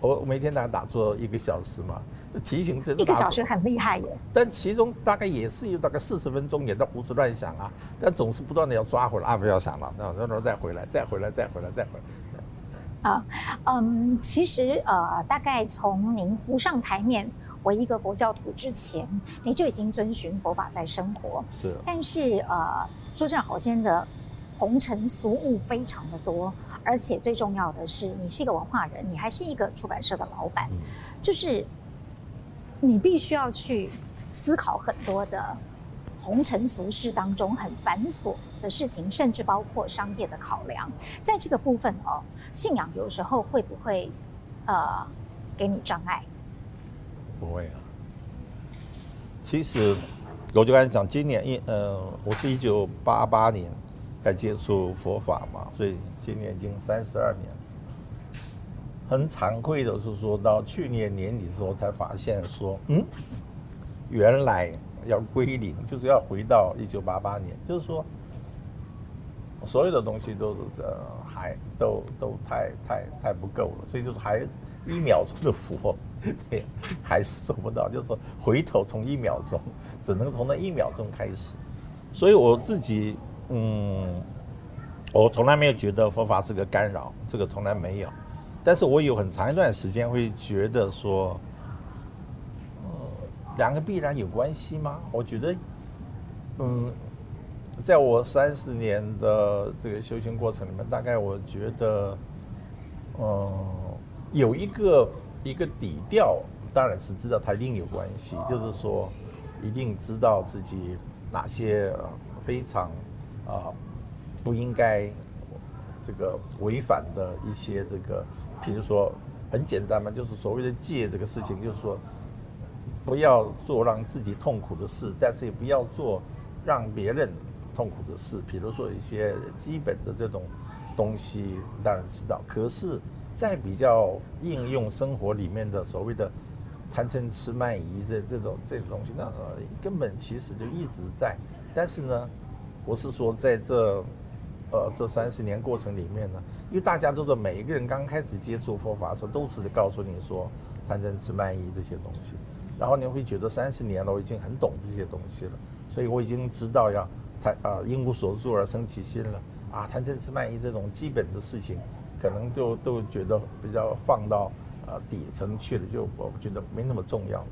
我每天大概打坐一个小时嘛，就提醒自己。一个小时很厉害耶。但其中大概也是有大概四十分钟也在胡思乱想啊，但总是不断的要抓回来啊，不要想了，那然后再回来，再回来，再回来，再回来。啊，嗯，其实呃，大概从您浮上台面。为一个佛教徒之前，你就已经遵循佛法在生活。是，但是呃，说真的，好先的红尘俗务非常的多，而且最重要的是，你是一个文化人，你还是一个出版社的老板，嗯、就是你必须要去思考很多的红尘俗事当中很繁琐的事情，甚至包括商业的考量。在这个部分哦，信仰有时候会不会呃给你障碍？不会啊，其实我就跟你讲，今年一呃，我是一九八八年才接触佛法嘛，所以今年已经三十二年。很惭愧的是，说到去年年底的时候才发现说，嗯，原来要归零，就是要回到一九八八年，就是说所有的东西都是呃还都都太太太不够了，所以就是还一秒钟的佛。[laughs] 对，还是做不到。就是说，回头从一秒钟，只能从那一秒钟开始。所以我自己，嗯，我从来没有觉得佛法是个干扰，这个从来没有。但是我有很长一段时间会觉得说，呃，两个必然有关系吗？我觉得，嗯，在我三十年的这个修行过程里面，大概我觉得，嗯，有一个。一个底调当然是知道它一定有关系，就是说一定知道自己哪些非常啊不应该这个违反的一些这个，比如说很简单嘛，就是所谓的戒这个事情，就是说不要做让自己痛苦的事，但是也不要做让别人痛苦的事。比如说一些基本的这种东西，当然知道，可是。在比较应用生活里面的所谓的贪嗔痴慢疑这这种这种东西，那根本其实就一直在。但是呢，我是说在这呃这三十年过程里面呢，因为大家都是每一个人刚开始接触佛法的时候，都是告诉你说贪嗔痴慢疑这些东西，然后你会觉得三十年了，我已经很懂这些东西了，所以我已经知道要贪啊因无所住而生其心了啊贪嗔痴慢疑这种基本的事情。可能就都觉得比较放到呃底层去了，就我觉得没那么重要。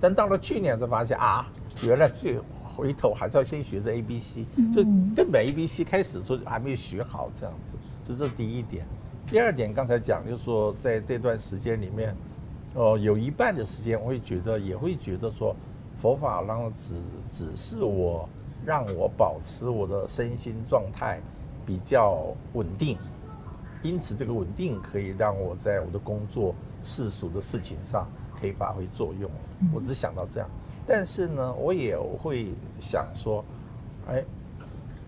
但到了去年才发现啊，原来最回头还是要先学着 A B C，就根本 A B C 开始说还没有学好这样子，这是第一点。第二点刚才讲就是说，在这段时间里面，哦，有一半的时间我会觉得也会觉得说，佛法让只只是我让我保持我的身心状态比较稳定。因此，这个稳定可以让我在我的工作世俗的事情上可以发挥作用。我只想到这样，但是呢，我也会想说，哎，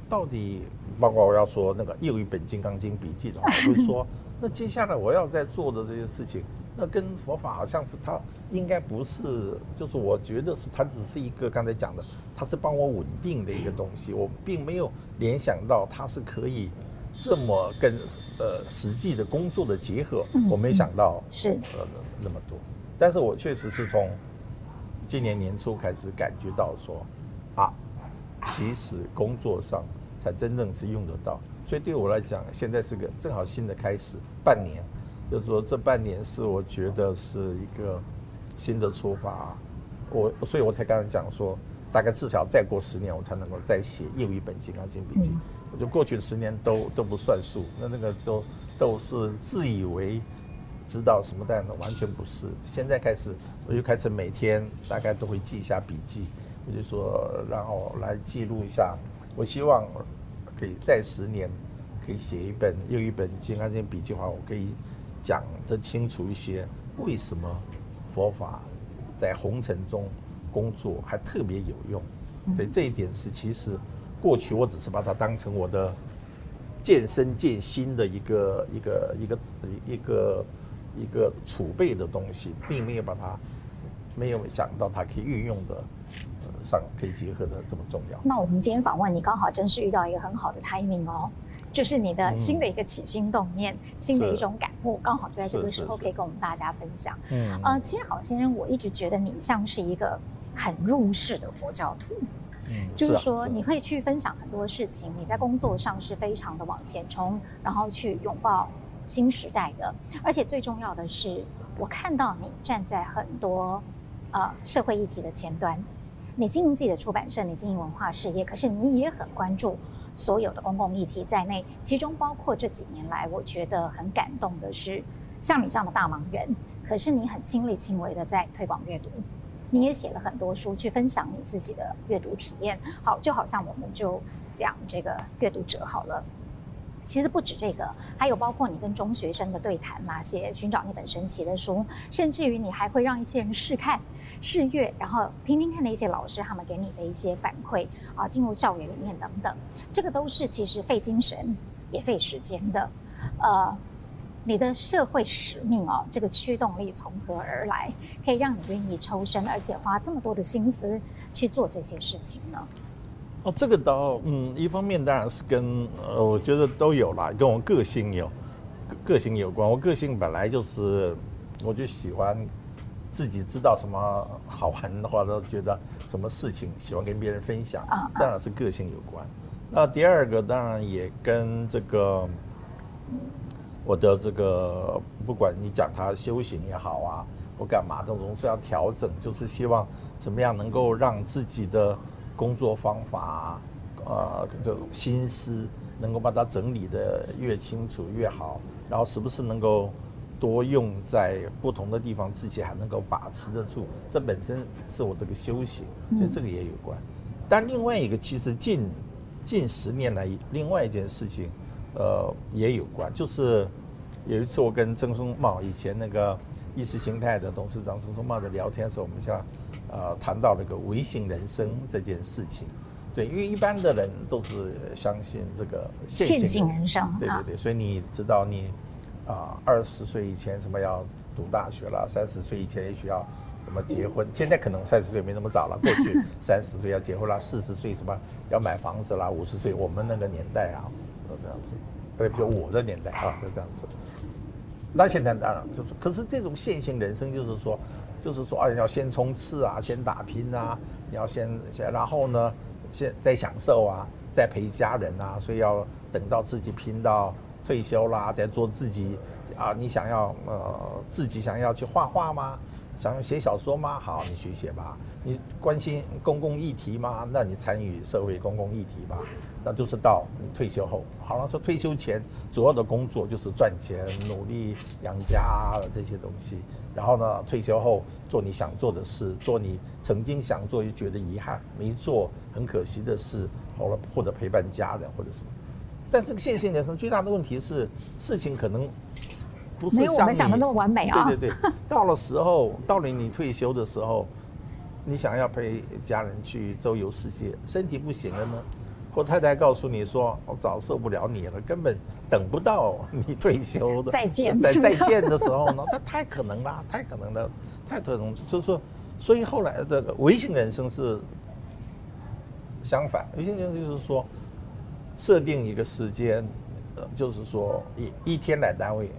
到底包括我要说那个《又一本金刚经》笔记的话，我会说，[laughs] 那接下来我要在做的这些事情，那跟佛法好像是它应该不是，就是我觉得是它只是一个刚才讲的，它是帮我稳定的一个东西，我并没有联想到它是可以。这么跟呃实际的工作的结合，我没想到是。呃那么多，但是我确实是从今年年初开始感觉到说，啊，其实工作上才真正是用得到，所以对我来讲，现在是个正好新的开始，半年，就是说这半年是我觉得是一个新的出发，我所以我才刚才讲说，大概至少再过十年，我才能够再写又一本《金刚经笔记》。我觉得过去的十年都都不算数，那那个都都是自以为知道什么，但完全不是。现在开始，我就开始每天大概都会记一下笔记，我就说，然后来记录一下。我希望可以再十年，可以写一本又一本《金刚经》笔记的话，我可以讲得清楚一些，为什么佛法在红尘中工作还特别有用。所以这一点是其实过去我只是把它当成我的健身健心的一个一个一个一个一个储备的东西，并没有把它没有想到它可以运用的。上可以结合的这么重要。那我们今天访问你，刚好真是遇到一个很好的 timing 哦，就是你的新的一个起心动念，嗯、新的一种感悟，刚好就在这个时候可以跟我们大家分享。嗯，呃，其实郝先生，我一直觉得你像是一个很入世的佛教徒，嗯，就是说你会去分享很多事情，你在工作上是非常的往前冲，然后去拥抱新时代的，而且最重要的是，我看到你站在很多呃社会议题的前端。你经营自己的出版社，你经营文化事业，可是你也很关注所有的公共议题在内，其中包括这几年来，我觉得很感动的是，像你这样的大忙人，可是你很亲力亲为的在推广阅读，你也写了很多书去分享你自己的阅读体验。好，就好像我们就讲这个阅读者好了。其实不止这个，还有包括你跟中学生的对谈嘛，写寻找那本神奇的书，甚至于你还会让一些人试看、试阅，然后听听看那些老师他们给你的一些反馈啊，进入校园里面等等，这个都是其实费精神也费时间的。呃，你的社会使命哦，这个驱动力从何而来，可以让你愿意抽身，而且花这么多的心思去做这些事情呢？哦，这个倒，嗯，一方面当然是跟呃，我觉得都有啦，跟我个性有个性有关。我个性本来就是，我就喜欢自己知道什么好玩的话，都觉得什么事情喜欢跟别人分享，啊当然是个性有关。那第二个当然也跟这个我的这个，不管你讲他修行也好啊，我干嘛，这种是要调整，就是希望怎么样能够让自己的。工作方法，呃，这种心思能够把它整理得越清楚越好，然后是不是能够多用在不同的地方，自己还能够把持得住，这本身是我这个修行，所以这个也有关。但另外一个，其实近近十年来，另外一件事情，呃，也有关，就是有一次我跟曾松茂以前那个意识形态的董事长曾松茂的聊天的时候，我们像。呃，谈到那个微信人生这件事情，对，因为一般的人都是相信这个陷阱人生，对对对，所以你知道你啊，二十岁以前什么要读大学了，三十岁以前也许要什么结婚，现在可能三十岁没那么早了，过去三十岁要结婚了，四十岁什么要买房子啦，五十岁我们那个年代啊，就这样子，对，就我的年代啊，就这样子。那现在当然就是，可是这种线性人生就是说。就是说，啊，要先冲刺啊，先打拼啊，你要先先，然后呢，先再享受啊，再陪家人啊，所以要等到自己拼到退休啦，再做自己啊。你想要呃，自己想要去画画吗？想要写小说吗？好，你去写吧。你关心公共议题吗？那你参与社会公共议题吧。那就是到你退休后，好了，说退休前主要的工作就是赚钱、努力养家这些东西。然后呢，退休后做你想做的事，做你曾经想做又觉得遗憾没做、很可惜的事，好了，或者陪伴家人或者什么。但是线性人生最大的问题是，事情可能不是我们想的那么完美啊。对对对，[laughs] 到了时候，到了你退休的时候，你想要陪家人去周游世界，身体不行了呢？或太太告诉你说：“我早受不了你了，根本等不到你退休的再见，再再见的时候呢？那太可能了，太可能了，太可能。就是说，所以后来这个微信人生是相反，微信人生就是说，设定一个时间，呃，就是说一一天来单位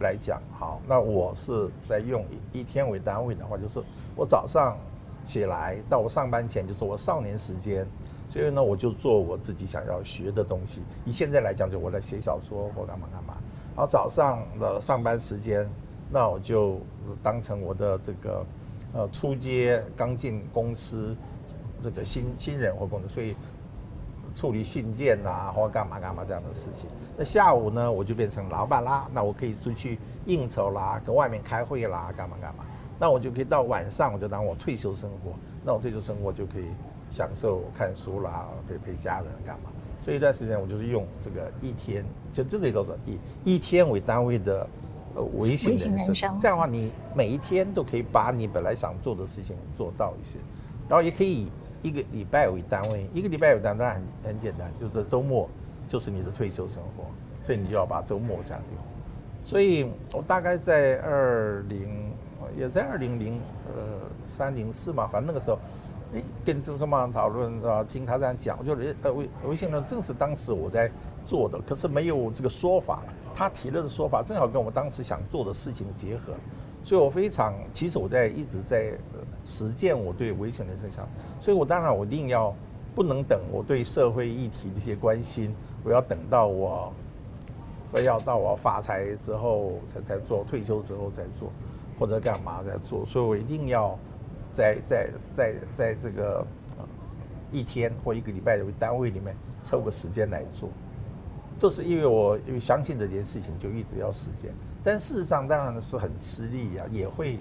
来讲，好，那我是在用一一天为单位的话，就是我早上起来到我上班前，就是我少年时间。”所以呢，我就做我自己想要学的东西。以现在来讲，就我来写小说或干嘛干嘛。然后，早上的上班时间，那我就当成我的这个呃初阶刚进公司这个新新人或工作，所以处理信件啊或干嘛干嘛这样的事情。那下午呢，我就变成老板啦，那我可以出去应酬啦，跟外面开会啦，干嘛干嘛。那我就可以到晚上，我就当我退休生活。那我退休生活就可以享受看书啦，陪陪家人干嘛。所以一段时间我就是用这个一天，就这里叫做以一天为单位的呃微型人生。人生这样的话，你每一天都可以把你本来想做的事情做到一些，然后也可以一个礼拜为单位，一个礼拜为单位当然很很简单，就是周末就是你的退休生活，所以你就要把周末这样用。所以我大概在二零。也在二零零呃三零四嘛，反正那个时候，诶，跟郑松茂讨论啊，听他这样讲，我就呃微微型人正是当时我在做的，可是没有这个说法，他提了的说法正好跟我当时想做的事情结合，所以我非常其实我在一直在实践我对危险的设想，所以我当然我一定要不能等我对社会议题的一些关心，我要等到我非要到我发财之后才才做，退休之后再做。或者干嘛在做，所以我一定要在在在在这个一天或一个礼拜的单位里面抽个时间来做。这是因为我因为相信这件事情，就一直要实践。但事实上当然是很吃力啊，也会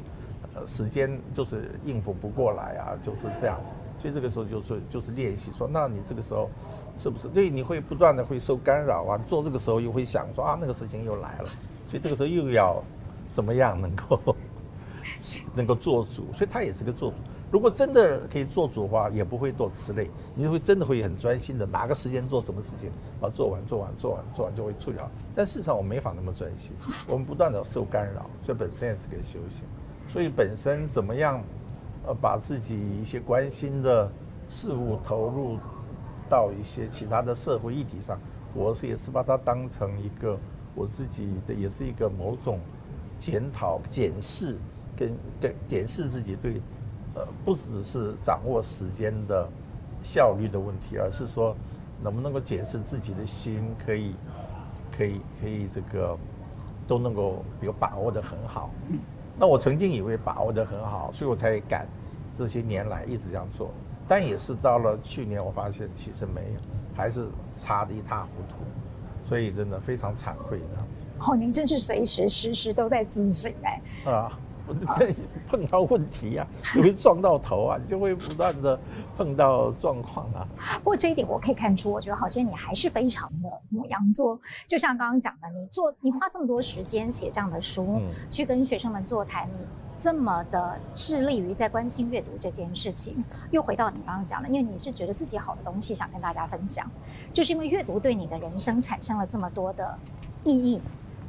时间就是应付不过来啊，就是这样子。所以这个时候就是就是练习说，那你这个时候是不是对你会不断的会受干扰啊？做这个时候又会想说啊，那个事情又来了，所以这个时候又要怎么样能够？能够做主，所以他也是个做主。如果真的可以做主的话，也不会多吃累，你会真的会很专心的，哪个时间做什么事情，啊，做完做完做完做完就会处理好。但事实上我没法那么专心，我们不断的受干扰，所以本身也是个修行。所以本身怎么样，呃，把自己一些关心的事物投入到一些其他的社会议题上，我是也是把它当成一个我自己的，也是一个某种检讨检视。跟跟检视自己对，呃，不只是掌握时间的效率的问题，而是说能不能够检视自己的心，可以，可以，可以这个都能够比如把握得很好。那我曾经以为把握得很好，所以我才敢这些年来一直这样做。但也是到了去年，我发现其实没有，还是差得一塌糊涂。所以真的非常惭愧这样子。哦，您真是随时时时都在自省哎。啊。[laughs] 对，碰到问题啊，[laughs] 你会撞到头啊，你就会不断的碰到状况啊。不过这一点我可以看出，我觉得好像你还是非常的牡羊座。就像刚刚讲的，你做你花这么多时间写这样的书，嗯、去跟学生们座谈，你这么的致力于在关心阅读这件事情，又回到你刚刚讲的，因为你是觉得自己好的东西想跟大家分享，就是因为阅读对你的人生产生了这么多的意义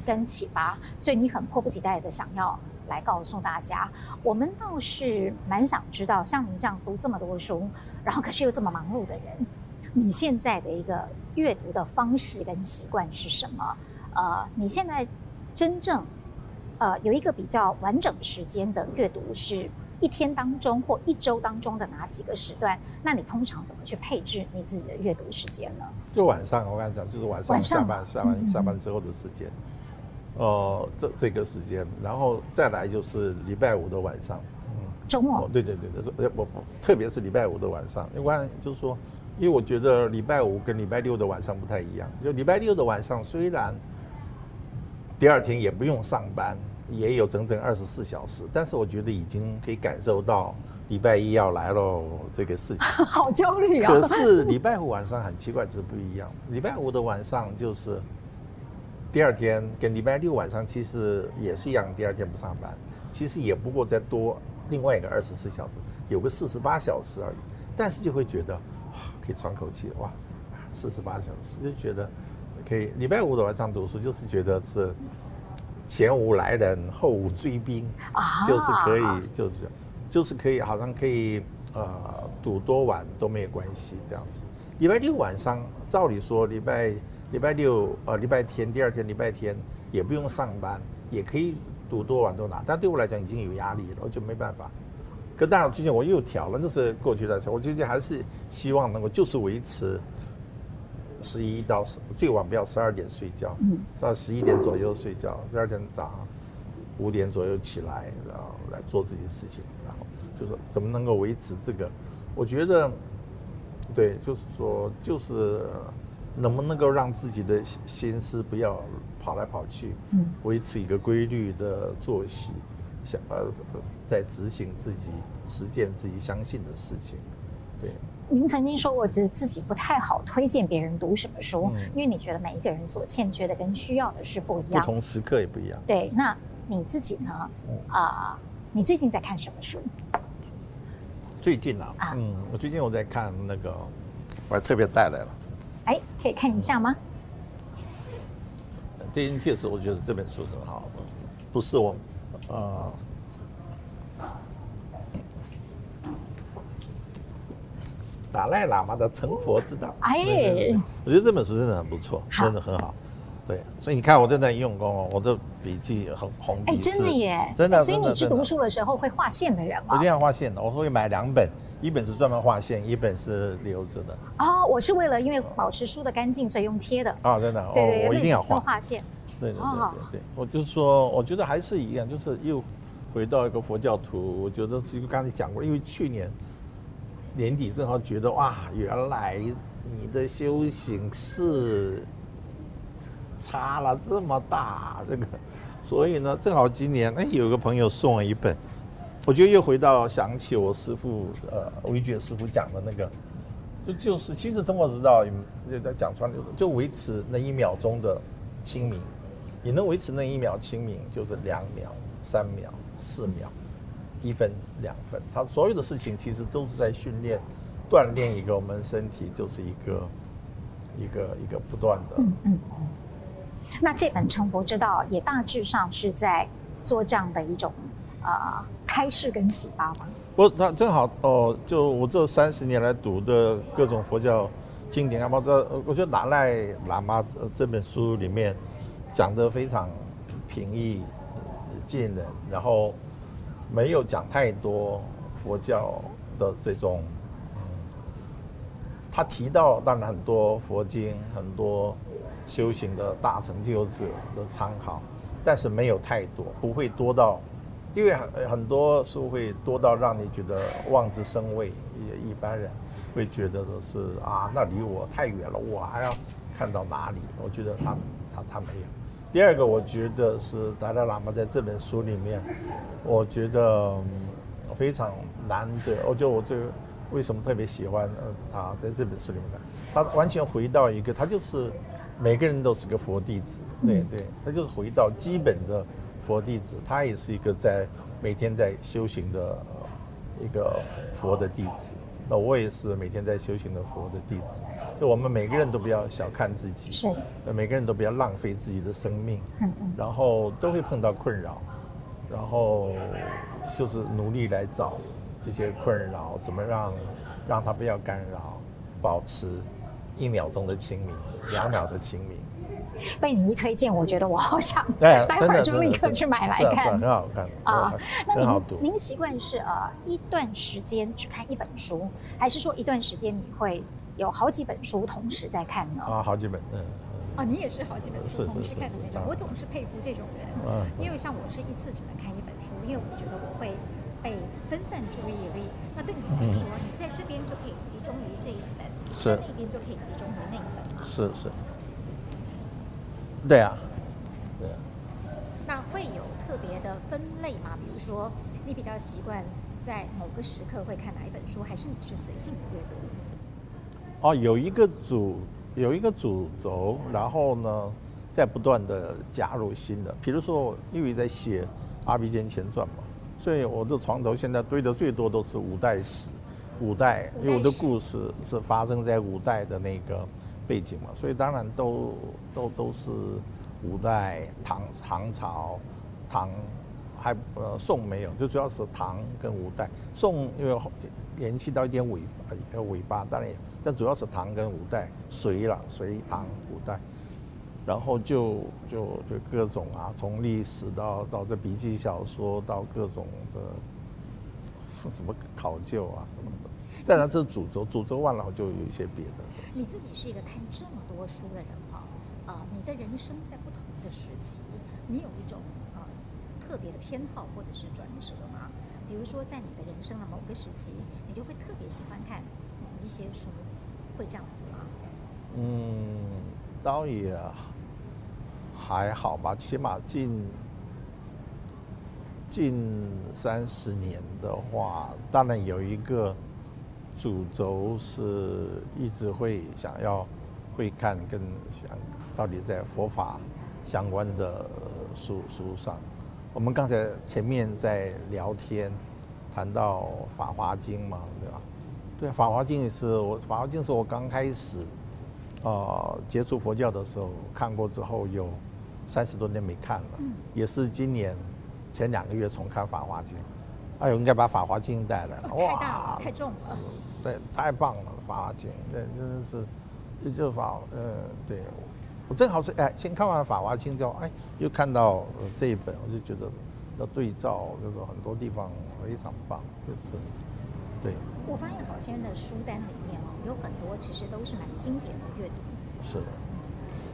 跟启发，所以你很迫不及待的想要。来告诉大家，我们倒是蛮想知道，像您这样读这么多书，然后可是又这么忙碌的人，你现在的一个阅读的方式跟习惯是什么？呃，你现在真正呃有一个比较完整时间的阅读，是一天当中或一周当中的哪几个时段？那你通常怎么去配置你自己的阅读时间呢？就晚上，我刚才讲，就是晚上下班、下班、下班之后的时间。哦，这这个时间，然后再来就是礼拜五的晚上，嗯，周末，哦，对对对对，我我特别是礼拜五的晚上，因为就是说，因为我觉得礼拜五跟礼拜六的晚上不太一样，就礼拜六的晚上虽然第二天也不用上班，也有整整二十四小时，但是我觉得已经可以感受到礼拜一要来喽这个事情，[laughs] 好焦虑啊！可是礼拜五晚上很奇怪，这不一样，礼拜五的晚上就是。第二天跟礼拜六晚上其实也是一样，第二天不上班，其实也不过再多另外一个二十四小时，有个四十八小时而已。但是就会觉得哇，可以喘口气哇，四十八小时就觉得可以。礼拜五的晚上读书就是觉得是前无来人后无追兵，就是可以就是就是可以好像可以呃赌多晚都没有关系这样子。礼拜六晚上照理说礼拜。礼拜六，呃，礼拜天，第二天礼拜天也不用上班，也可以读多晚都拿。但对我来讲已经有压力了，我就没办法。可当然最近我又调了，那是过去的事。我最近还是希望能够就是维持十一到十最晚不要十二点睡觉，嗯，到十一点左右睡觉，第二天早上五点左右起来，然后来做这些事情，然后就是怎么能够维持这个？我觉得，对，就是说，就是能不能够让自己的心思不要跑来跑去，嗯，维持一个规律的作息，想呃，在执行自己实践自己相信的事情，对。您曾经说过，其实自己不太好推荐别人读什么书，嗯、因为你觉得每一个人所欠缺的跟需要的是不一样，不同时刻也不一样。对，那你自己呢？啊、嗯呃，你最近在看什么书？最近啊，啊嗯，我最近我在看那个，我还特别带来了。哎，可以看一下吗？电影确实，我觉得这本书很好，不是我，呃。达赖喇嘛的成佛之道，哎，我觉得这本书真的很不错，真的很好。对，所以你看我正在用功哦，我的笔记很红笔，哎，真的耶，真的。所以你去读书的时候会画线的人吗？我一定要画线的，我会买两本，一本是专门画线，一本是留着的。哦，我是为了因为保持书的干净，所以用贴的。啊，真的，哦，我一定要画画线。对对对对对，我就是说，我觉得还是一样，就是又回到一个佛教徒，我觉得是刚才讲过，因为去年。年底正好觉得哇，原来你的修行是差了这么大，这个，所以呢，正好今年哎，有个朋友送我一本，我觉得又回到想起我师父呃，维觉师傅讲的那个，就就是其实中国之道也在讲穿就维持那一秒钟的清明，你能维持那一秒清明，就是两秒、三秒、四秒。一分两分，他所有的事情其实都是在训练、锻炼一个我们身体，就是一个一个一个不断的。嗯嗯。那这本《成佛之道》也大致上是在做这样的一种、呃、开示跟启发吗？不，他正好哦，就我这三十年来读的各种佛教经典啊，包括我觉得达赖喇嘛这本书里面讲得非常平易近人，然后。没有讲太多佛教的这种，他提到当然很多佛经，很多修行的大成就者的参考，但是没有太多，不会多到，因为很很多书会多到让你觉得望之生畏，也一般人会觉得的是啊，那离我太远了，我还要看到哪里？我觉得他他他没有。第二个，我觉得是达赖喇嘛在这本书里面，我觉得非常难得。我觉得我对为什么特别喜欢呃他在这本书里面，他完全回到一个，他就是每个人都是个佛弟子，对对，他就是回到基本的佛弟子，他也是一个在每天在修行的一个佛的弟子。那我也是每天在修行的佛的弟子，就我们每个人都不要小看自己，是，每个人都不要浪费自己的生命，嗯嗯，然后都会碰到困扰，然后就是努力来找这些困扰，怎么让让他不要干扰，保持一秒钟的清明，两秒的清明。被你一推荐，我觉得我好想，[laughs] 待会儿就立刻去买来看，很好看啊。那您您习惯是呃一段时间只看一本书，还是说一段时间你会有好几本书同时在看呢？啊，好几本，嗯。哦，你也是好几本书同时看的那种。我总是佩服这种人，嗯，因为像我是一次只能看一本书，因为我觉得我会被分散注意力。那对你来说，[laughs] 你在这边就可以集中于这一本，在那边就可以集中于那一本。是是。对啊，对啊。那会有特别的分类吗？比如说，你比较习惯在某个时刻会看哪一本书，还是你是随性的阅读？哦，有一个主，有一个主轴，然后呢，在不断的加入新的。比如说，因为在写《阿鼻坚前传》嘛，所以我的床头现在堆的最多都是五代史，五代，因为我的故事是发生在五代的那个。背景嘛，所以当然都都都是五代唐唐朝，唐还呃宋没有，就主要是唐跟五代。宋因为延续到一点尾呃尾巴，当然也，但主要是唐跟五代，隋了隋唐五代，然后就就就各种啊，从历史到到这笔记小说到各种的什么考究啊什么的。当然这是主轴，主轴完了就有一些别的。你自己是一个看这么多多书的人哈，啊、呃，你的人生在不同的时期，你有一种啊、呃、特别的偏好或者是转折吗？比如说在你的人生的某个时期，你就会特别喜欢看某一些书，会这样子吗？嗯，倒也还好吧，起码近近三十年的话，当然有一个。主轴是一直会想要会看跟想到底在佛法相关的书书上。我们刚才前面在聊天谈到《法华经》嘛，对吧？对，《法华经》也是我《法华经》是我刚开始啊接触佛教的时候看过之后有三十多年没看了，也是今年前两个月重看《法华经》。哎呦，应该把《法华经》带来了，哇，太大了，太重了。对，太棒了，《法华经》对，真的是，就就法，呃，对，我正好是哎，先看完《法华经》之后，哎，又看到这一本，我就觉得要对照，就是很多地方非常棒，就是，对。我发现好些人的书单里面哦，有很多其实都是蛮经典的阅读。是的。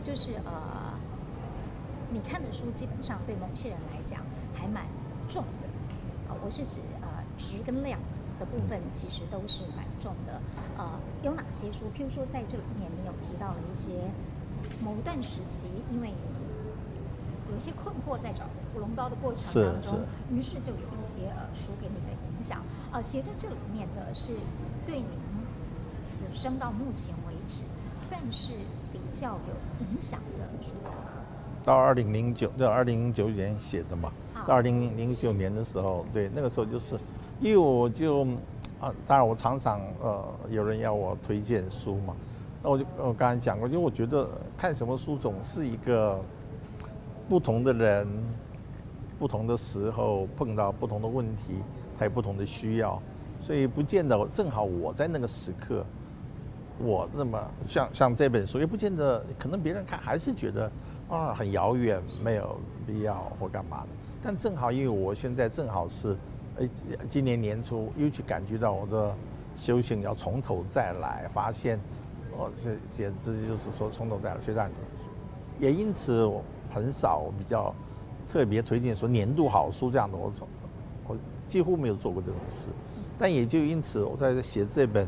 就是呃，你看的书基本上对某些人来讲还蛮重的，啊，我是指呃值跟量。的部分其实都是蛮重的，呃，有哪些书？譬如说，在这里面你有提到了一些某段时期，因为你有一些困惑，在找屠龙刀的过程当中，于是就有一些呃书给你的影响。呃，写在这里面的是对您此生到目前为止算是比较有影响的书籍？到二零零九，到二零零九年写的嘛，到二零零九年的时候，对，那个时候就是。因为我就啊，当然我常常呃，有人要我推荐书嘛，那我就我刚才讲过，就我觉得看什么书总是一个不同的人，不同的时候碰到不同的问题，他有不同的需要，所以不见得正好我在那个时刻，我那么像像这本书，也不见得可能别人看还是觉得啊很遥远，没有必要或干嘛的，但正好因为我现在正好是。哎，今年年初又去感觉到我的修行要从头再来，发现，哦，这简直就是说从头再来，所以让也因此我很少比较特别推荐说年度好书这样的，我从我几乎没有做过这种事。但也就因此，我在写这本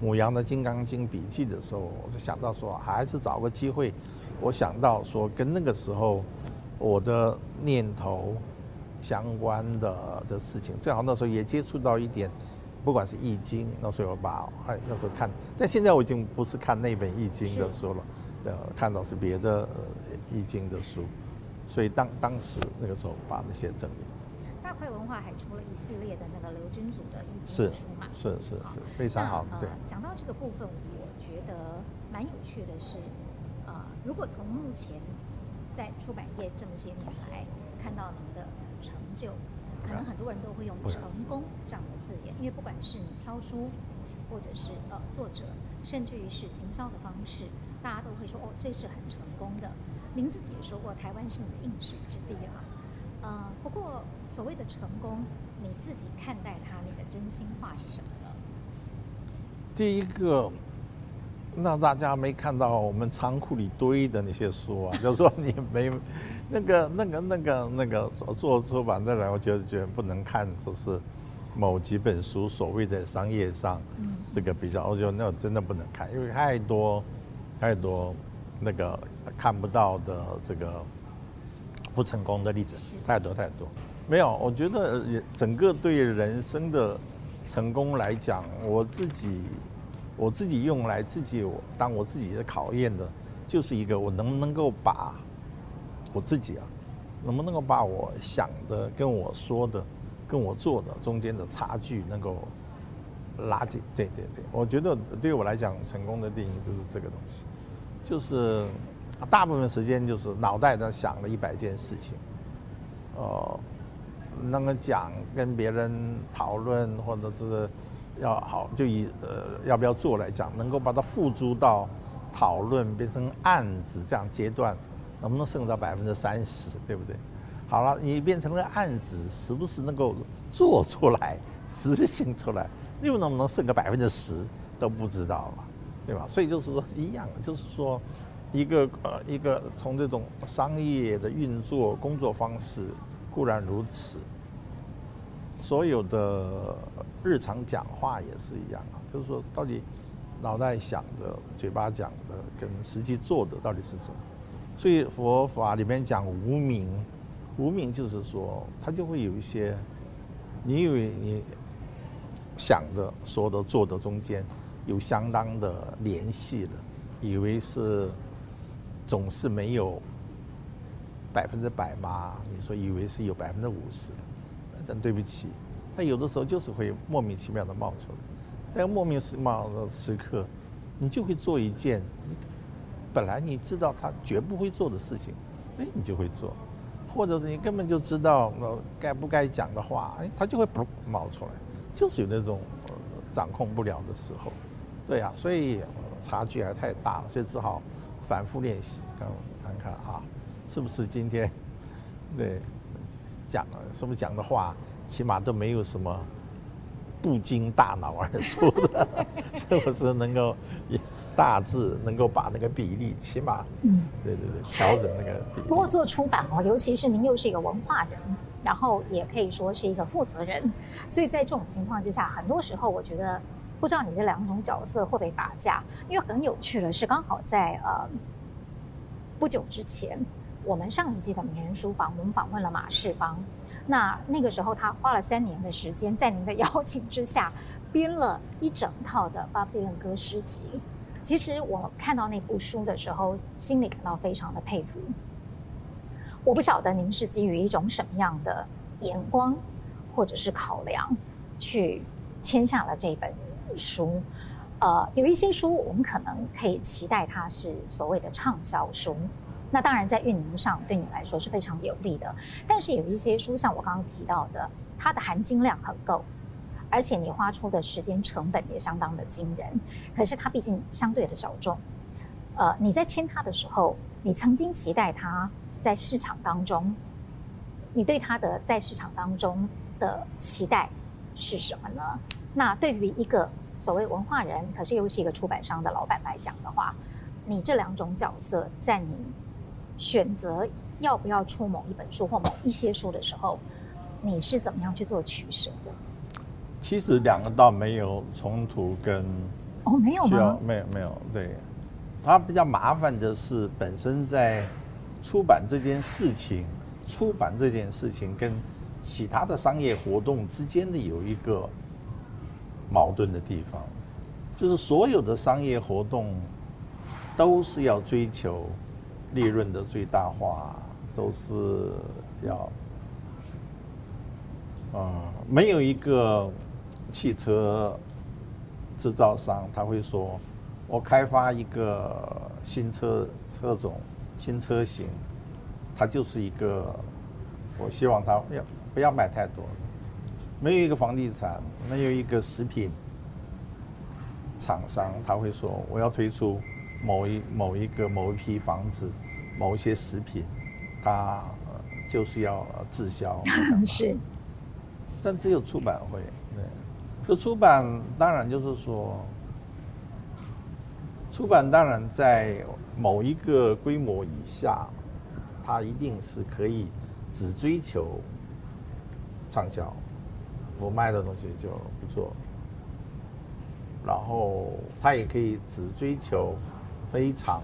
母羊的《金刚经》笔记的时候，我就想到说，还是找个机会，我想到说跟那个时候我的念头。相关的的事情，正好那时候也接触到一点，不管是《易经》，那时候我把哎那时候看，但现在我已经不是看那本《易经》的书了，呃，看到是别的《易经》的书，所以当当时那个时候把那些整理。大块文化还出了一系列的那个刘君祖的《易经》的书嘛？是是是，非常好。对，讲到这个部分，我觉得蛮有趣的是，呃，如果从目前在出版业这么些年来看到您的。成就，可能很多人都会用“成功”这样的字眼，因为不管是你挑书，或者是呃作者，甚至于是行销的方式，大家都会说哦，这是很成功的。您自己也说过，台湾是你的应许之地啊。呃，不过所谓的成功，你自己看待它，你的真心话是什么呢？第一个，那大家没看到我们仓库里堆的那些书啊，就是说你没。那个、那个、那个、那个做做出版的人，我觉得觉得不能看，就是某几本书所谓在商业上，这个比较，我觉得那真的不能看，因为太多太多那个看不到的这个不成功的例子，太多太多。没有，我觉得整个对人生的成功来讲，我自己我自己用来自己当我自己的考验的，就是一个我能不能够把。我自己啊，能不能够把我想的、跟我说的、跟我做的中间的差距能够拉近？对对对，我觉得对我来讲，成功的定义就是这个东西，就是大部分时间就是脑袋在想了一百件事情，呃，那个讲跟别人讨论，或者是要好就以呃要不要做来讲，能够把它付诸到讨论变成案子这样阶段。能不能剩到百分之三十，对不对？好了，你变成了案子，是不是能够做出来、执行出来？又能不能剩个百分之十都不知道了，对吧？所以就是说一样，就是说，一个呃一个从这种商业的运作工作方式固然如此，所有的日常讲话也是一样啊，就是说到底脑袋想的、嘴巴讲的跟实际做的到底是什么？所以佛法里面讲无明，无明就是说它就会有一些，你以为你想的、说的、做的中间有相当的联系了，以为是。总是没有百分之百吗？你说以为是有百分之五十，但对不起，他有的时候就是会莫名其妙的冒出来，在莫名其妙的时刻，你就会做一件你本来你知道他绝不会做的事情，哎，你就会做，或者是你根本就知道呃该不该讲的话，哎，他就会不冒出来，就是有那种掌控不了的时候，对呀，所以差距还太大了，所以只好。反复练习，看看看啊，是不是今天 [laughs] 对讲了，是不是讲的话，起码都没有什么不经大脑而出的，[laughs] 是不是能够大致能够把那个比例，起码嗯，对对对，调整那个比例。不过做出版哦，尤其是您又是一个文化人，然后也可以说是一个负责人，所以在这种情况之下，很多时候我觉得。不知道你这两种角色会不会打架？因为很有趣的是，刚好在呃不久之前，我们上一季的名人书房，我们访问了马世芳。那那个时候，他花了三年的时间，在您的邀请之下，编了一整套的 Bob Dylan 歌诗集。其实我看到那部书的时候，心里感到非常的佩服。我不晓得您是基于一种什么样的眼光，或者是考量，去签下了这本。书，呃，有一些书我们可能可以期待它是所谓的畅销书，那当然在运营上对你来说是非常有利的。但是有一些书，像我刚刚提到的，它的含金量很够，而且你花出的时间成本也相当的惊人。可是它毕竟相对的小众，呃，你在签它的时候，你曾经期待它在市场当中，你对它的在市场当中的期待是什么呢？那对于一个所谓文化人，可是又是一个出版商的老板来讲的话，你这两种角色，在你选择要不要出某一本书或某一些书的时候，你是怎么样去做取舍的？其实两个倒没有冲突跟哦，没有吗？没有没有，对，它比较麻烦的是本身在出版这件事情，出版这件事情跟其他的商业活动之间的有一个。矛盾的地方，就是所有的商业活动都是要追求利润的最大化，都是要，啊，没有一个汽车制造商他会说，我开发一个新车车种、新车型，它就是一个，我希望它要不要买太多。没有一个房地产，没有一个食品厂商，他会说我要推出某一某一个某一批房子，某一些食品，它就是要滞销。[laughs] 是。但只有出版会，对，就出版当然就是说，出版当然在某一个规模以下，它一定是可以只追求畅销。我卖的东西就不做，然后它也可以只追求非常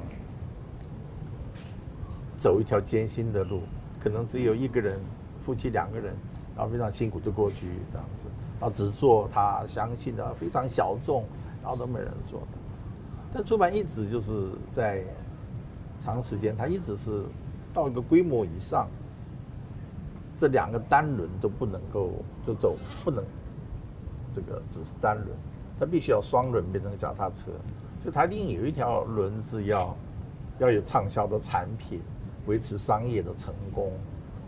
走一条艰辛的路，可能只有一个人，夫妻两个人，然后非常辛苦就过去这样子，然后只做他相信的非常小众，然后都没人做的。但出版一直就是在长时间，它一直是到一个规模以上。这两个单轮都不能够就走，不能这个只是单轮，它必须要双轮变成脚踏车，就它一定有一条轮子要要有畅销的产品，维持商业的成功。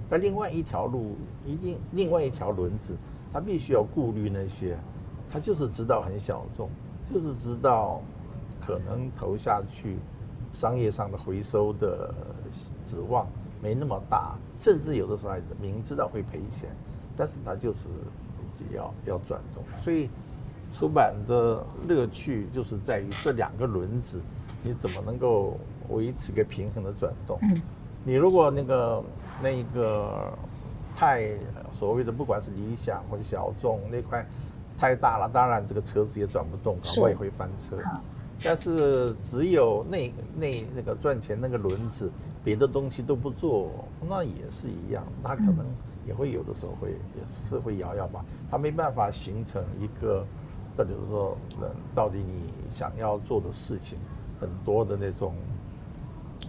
但另外一条路一定另外一条轮子，它必须要顾虑那些，它就是知道很小众，就是知道可能投下去商业上的回收的指望。没那么大，甚至有的时候还明知道会赔钱，但是他就是要要转动。所以出版的乐趣就是在于这两个轮子，你怎么能够维持一个平衡的转动。嗯，你如果那个那个太所谓的不管是理想或者小众那块太大了，当然这个车子也转不动，搞不好也会翻车。但是只有那那那个赚钱那个轮子，别的东西都不做，那也是一样，它可能也会有的时候会也是会摇摇吧，它没办法形成一个，到底是说，到底你想要做的事情，很多的那种，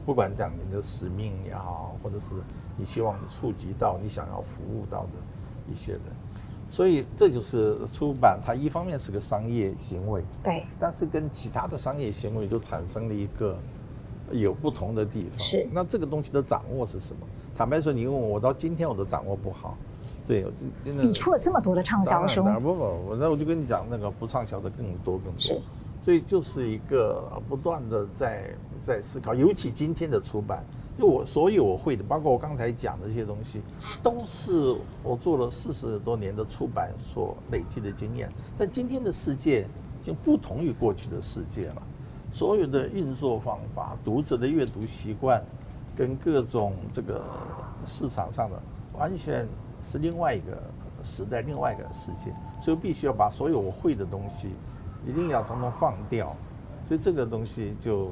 不管讲你的使命也好，或者是你希望触及到你想要服务到的一些人。所以这就是出版，它一方面是个商业行为，对，但是跟其他的商业行为就产生了一个有不同的地方。是，那这个东西的掌握是什么？坦白说，你问我，我到今天我都掌握不好。对，真的。你出了这么多的畅销书，不不，我那我就跟你讲，那个不畅销的更多更多。是，所以就是一个不断的在在思考，尤其今天的出版。就我所有我会的，包括我刚才讲的这些东西，都是我做了四十多年的出版所累积的经验。但今天的世界已经不同于过去的世界了，所有的运作方法、读者的阅读习惯，跟各种这个市场上的，完全是另外一个时代、另外一个世界。所以必须要把所有我会的东西，一定要统统放掉。所以这个东西就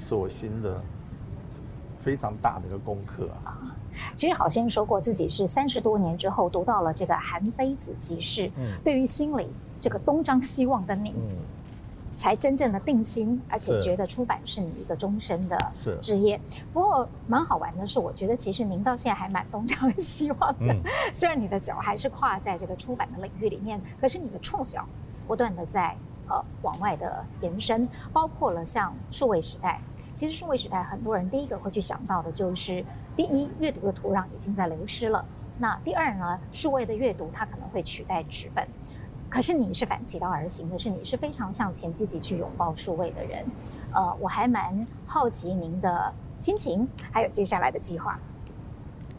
是我新的。非常大的一个功课啊！[laughs] 其实好先生说过，自己是三十多年之后读到了这个韩非子集市，嗯，对于心里这个东张西望的你，嗯，才真正的定心，而且觉得出版是你一个终身的职业。不过蛮好玩的是，我觉得其实您到现在还蛮东张西望的，嗯，[laughs] 虽然你的脚还是跨在这个出版的领域里面，可是你的触角不断的在呃往外的延伸，包括了像数位时代。其实数位时代，很多人第一个会去想到的就是，第一，阅读的土壤已经在流失了。那第二呢，数位的阅读它可能会取代纸本。可是你是反其道而行的，是你是非常向前积极去拥抱数位的人。呃，我还蛮好奇您的心情，还有接下来的计划。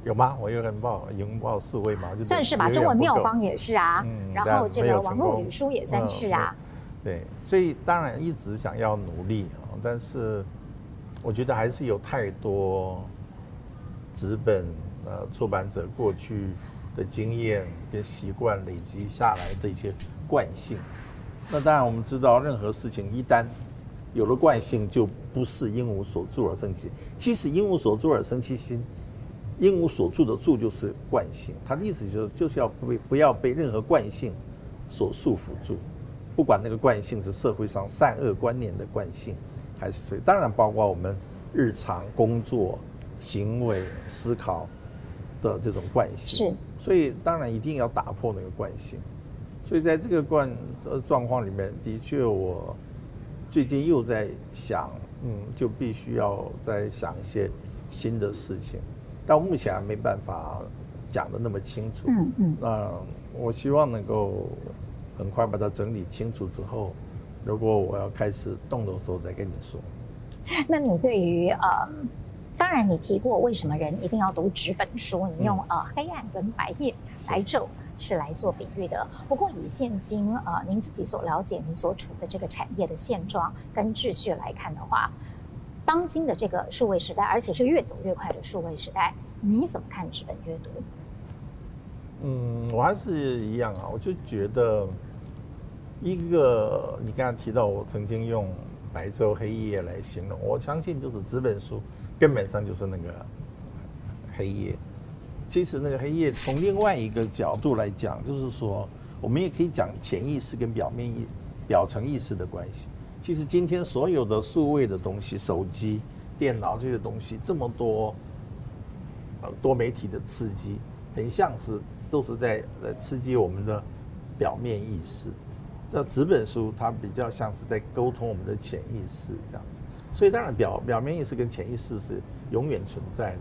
有吗？我有拥抱拥抱数位嘛，就？算是吧，中文妙方也是啊，嗯、然后这个网络语书也算是啊、嗯对。对，所以当然一直想要努力啊，但是。我觉得还是有太多纸本呃出版者过去的经验跟习惯累积下来的一些惯性。那当然我们知道，任何事情一旦有了惯性，就不是因无所住而生其。其实因无所住而生其心，因无所住的住就是惯性。它的意思就是就是要不不要被任何惯性所束缚住，不管那个惯性是社会上善恶观念的惯性。还是所以，当然包括我们日常工作、行为、思考的这种惯性。是，所以当然一定要打破那个惯性。所以在这个惯呃状况里面，的确我最近又在想，嗯，就必须要再想一些新的事情，到目前还没办法讲的那么清楚。嗯嗯。那我希望能够很快把它整理清楚之后。如果我要开始动的时候再跟你说。那你对于呃，当然你提过为什么人一定要读纸本书？你用呃黑暗跟白夜白昼是来做比喻的。不过以现今呃您自己所了解、您所处的这个产业的现状跟秩序来看的话，当今的这个数位时代，而且是越走越快的数位时代，你怎么看纸本阅读？嗯，我还是一样啊，我就觉得。一个，你刚才提到我曾经用白昼黑夜来形容，我相信就是纸本书根本上就是那个黑夜。其实那个黑夜从另外一个角度来讲，就是说我们也可以讲潜意识跟表面意、表层意识的关系。其实今天所有的数位的东西，手机、电脑这些东西这么多，呃，多媒体的刺激，很像是都是在呃刺激我们的表面意识。这纸本书它比较像是在沟通我们的潜意识这样子，所以当然表表面意识跟潜意识是永远存在的，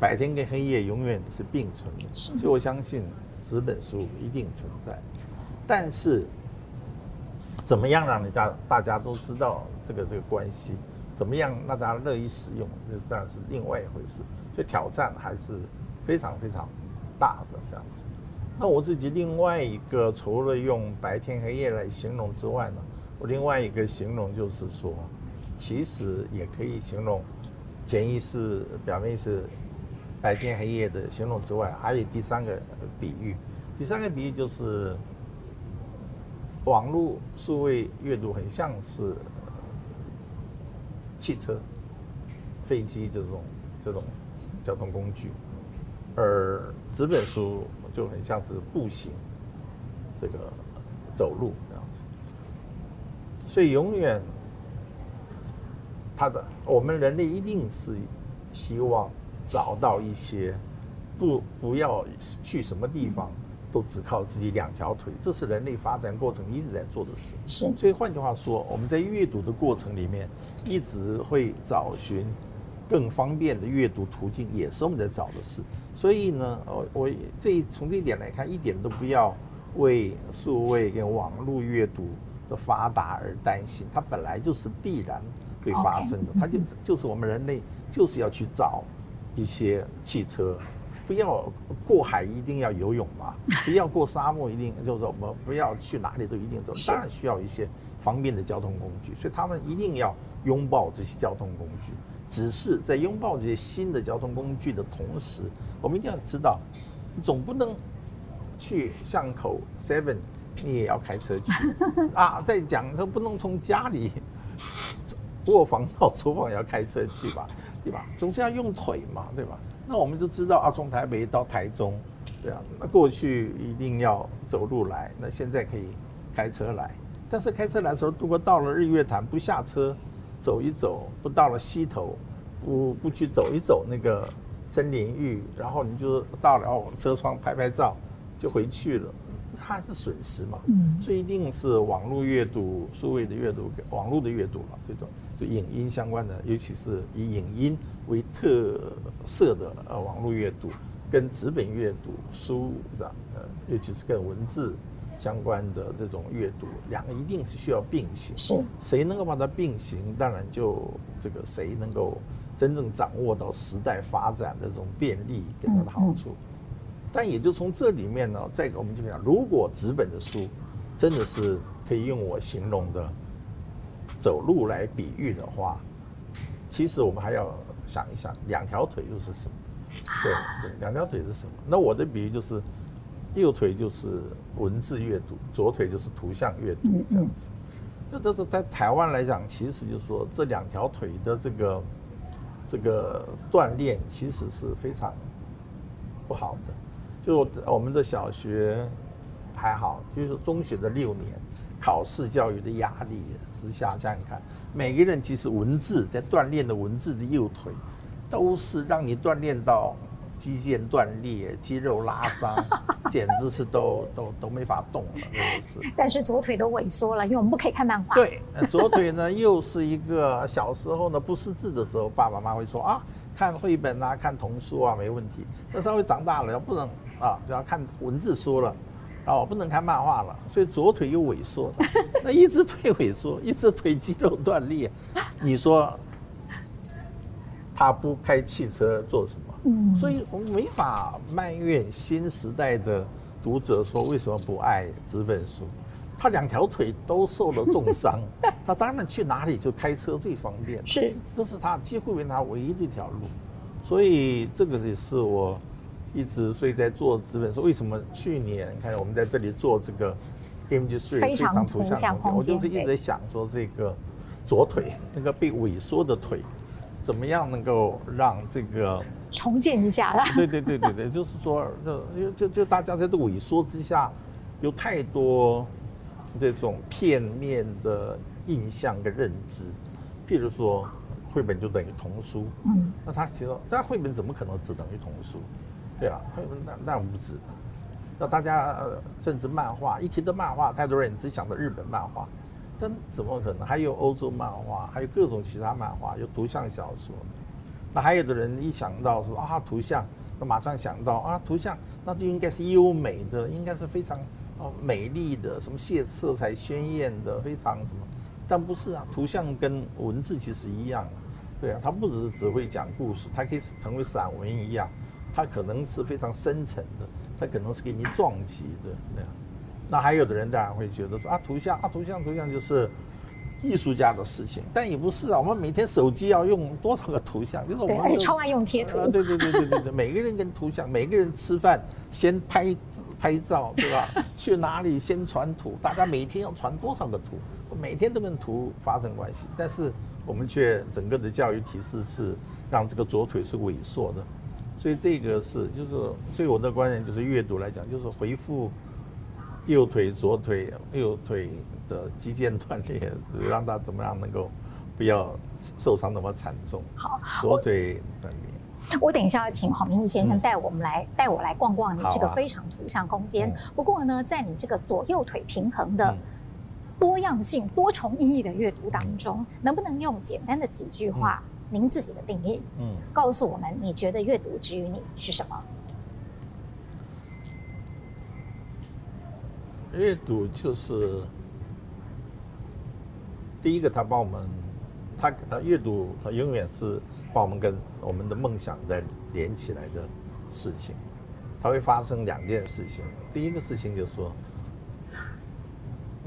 白天跟黑夜永远是并存的，所以我相信纸本书一定存在，但是怎么样让人家大家都知道这个这个关系，怎么样让大家乐意使用，这当然是另外一回事，所以挑战还是非常非常大的这样子。那我自己另外一个，除了用白天黑夜来形容之外呢，我另外一个形容就是说，其实也可以形容潜意识、表面是白天黑夜的形容之外，还有第三个比喻。第三个比喻就是网络数位阅读很像是汽车、飞机这种这种交通工具，而纸本书就很像是步行，这个走路这样子。所以永远。他的，我们人类一定是希望找到一些不不要去什么地方，都只靠自己两条腿，这是人类发展过程一直在做的事。是，所以换句话说，我们在阅读的过程里面，一直会找寻更方便的阅读途径，也是我们在找的事。所以呢，我我这从这一点来看，一点都不要为数位跟网络阅读的发达而担心，它本来就是必然。会发生的，它就就是我们人类就是要去找一些汽车，不要过海一定要游泳嘛，不要过沙漠一定就是我们不要去哪里都一定走，当然需要一些方便的交通工具，所以他们一定要拥抱这些交通工具。只是在拥抱这些新的交通工具的同时，我们一定要知道，总不能去巷口 Seven，你也要开车去 [laughs] 啊。再讲，说不能从家里。卧房到厨房也要开车去吧，[laughs] 对吧？总是要用腿嘛，对吧？那我们就知道啊，从台北到台中，这样，那过去一定要走路来，那现在可以开车来。但是开车来的时候，如果到了日月潭不下车走一走，不到了溪头，不不去走一走那个森林浴，然后你就到了哦，车窗拍拍照就回去了。[laughs] 它是损失嘛，嗯，所以一定是网络阅读、数位的阅读、网络的阅读了，这种就影音相关的，尤其是以影音为特色的呃网络阅读，跟纸本阅读书的呃，尤其是跟文字相关的这种阅读，两个一定是需要并行。是，谁能够把它并行，当然就这个谁能够真正掌握到时代发展的这种便利跟它的好处。嗯嗯但也就从这里面呢，再我们就讲，如果纸本的书真的是可以用我形容的走路来比喻的话，其实我们还要想一想，两条腿又是什么？对对，两条腿是什么？那我的比喻就是，右腿就是文字阅读，左腿就是图像阅读，这样子。这这这在台湾来讲，其实就是说这两条腿的这个这个锻炼，其实是非常不好的。就我们的小学还好，就是中学的六年，考试教育的压力之下，想想看，每个人其实文字在锻炼的文字的右腿，都是让你锻炼到肌腱断裂、肌肉拉伤，简直是都都都没法动了，真的是。但是左腿都萎缩了，因为我们不可以看漫画。对，[laughs] 左腿呢又是一个小时候呢不识字的时候，爸爸妈妈会说啊，看绘本啊，看童书啊没问题，但稍微长大了要不能。啊，就要看文字书了，哦，不能看漫画了，所以左腿又萎缩，那一只腿萎缩，一只腿肌肉断裂，你说他不开汽车做什么？嗯，所以我们没法埋怨新时代的读者说为什么不爱纸本书，他两条腿都受了重伤，他当然去哪里就开车最方便，是，这是他几乎为他唯一的一条路，所以这个也是我。一直所以在做资本说，为什么去年看我们在这里做这个 Image3 非常图像空间，我就是一直在想说这个左腿那个被萎缩的腿，怎么样能够让这个重建一下？[laughs] 对对对对对，就是说就就就大家在这萎缩之下，有太多这种片面的印象跟认知，譬如说绘本就等于童书，嗯，那他其实，但绘本怎么可能只等于童书？对啊，那那无知，那大家甚至漫画一提到漫画，太多人只想到日本漫画，但怎么可能？还有欧洲漫画，还有各种其他漫画，有图像小说。那还有的人一想到说啊图像，那马上想到啊图像，那就应该是优美的，应该是非常哦美丽的，什么色色彩鲜艳的，非常什么？但不是啊，图像跟文字其实一样，对啊，它不只是只会讲故事，它可以成为散文一样。它可能是非常深层的，它可能是给你撞击的那样。那还有的人当然会觉得说啊，图像啊，图像图像就是艺术家的事情，但也不是啊。我们每天手机要用多少个图像？就是我们对，超爱用贴图。对对对对对对，每个人跟图像，每个人吃饭先拍拍照，对吧？[laughs] 去哪里先传图？大家每天要传多少个图？每天都跟图发生关系，但是我们却整个的教育体制是让这个左腿是萎缩的，所以这个是就是，所以我的观点就是阅读来讲，就是回复右腿、左腿、右腿的肌腱断裂，让他怎么样能够不要受伤那么惨重。好，左腿断裂。我等一下要请黄明义先生带我们来带、嗯、我来逛逛你这个非常图像空间。啊、不过呢，在你这个左右腿平衡的。嗯多样性、多重意义的阅读当中，能不能用简单的几句话，嗯、您自己的定义，嗯，告诉我们你觉得阅读之于你是什么？阅读就是第一个，他帮我们，他他阅读，他永远是帮我们跟我们的梦想在连起来的事情。它会发生两件事情，第一个事情就是说。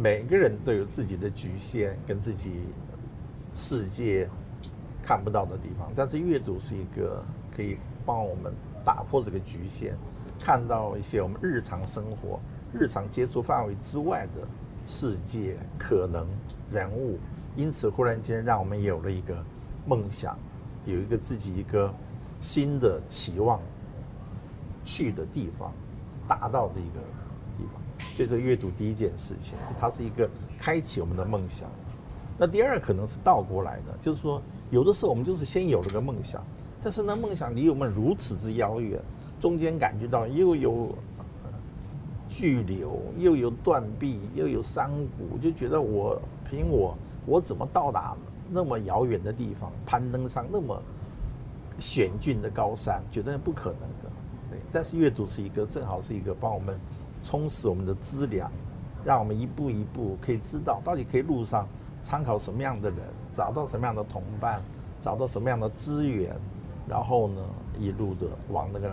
每个人都有自己的局限，跟自己世界看不到的地方。但是阅读是一个可以帮我们打破这个局限，看到一些我们日常生活、日常接触范围之外的世界可能人物。因此，忽然间让我们有了一个梦想，有一个自己一个新的期望去的地方，达到的一个地方。所以，这阅读第一件事情，它是一个开启我们的梦想。那第二可能是倒过来的，就是说，有的时候我们就是先有了个梦想，但是呢，梦想离我们如此之遥远，中间感觉到又有巨流，又有断壁，又有山谷，就觉得我凭我，我怎么到达那么遥远的地方，攀登上那么险峻的高山，觉得不可能的。对，但是阅读是一个，正好是一个帮我们。充实我们的资粮，让我们一步一步可以知道到底可以路上参考什么样的人，找到什么样的同伴，找到什么样的资源，然后呢，一路的往那个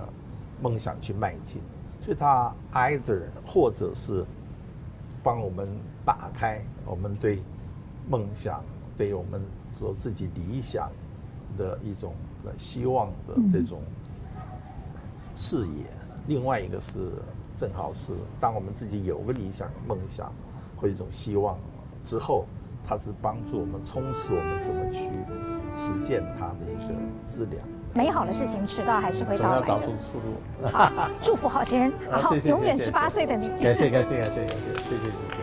梦想去迈进。所以它 either 或者是帮我们打开我们对梦想、对我们做自己理想的一种希望的这种视野。另外一个是。正好是当我们自己有个理想、梦想或一种希望之后，它是帮助我们充实我们怎么去实践它的一个质量。美好的事情迟到还是会到来的。总要找出出路。[laughs] 好，祝福好心人，[laughs] 然后永远十八岁的你。感谢感谢感谢感谢，谢谢你。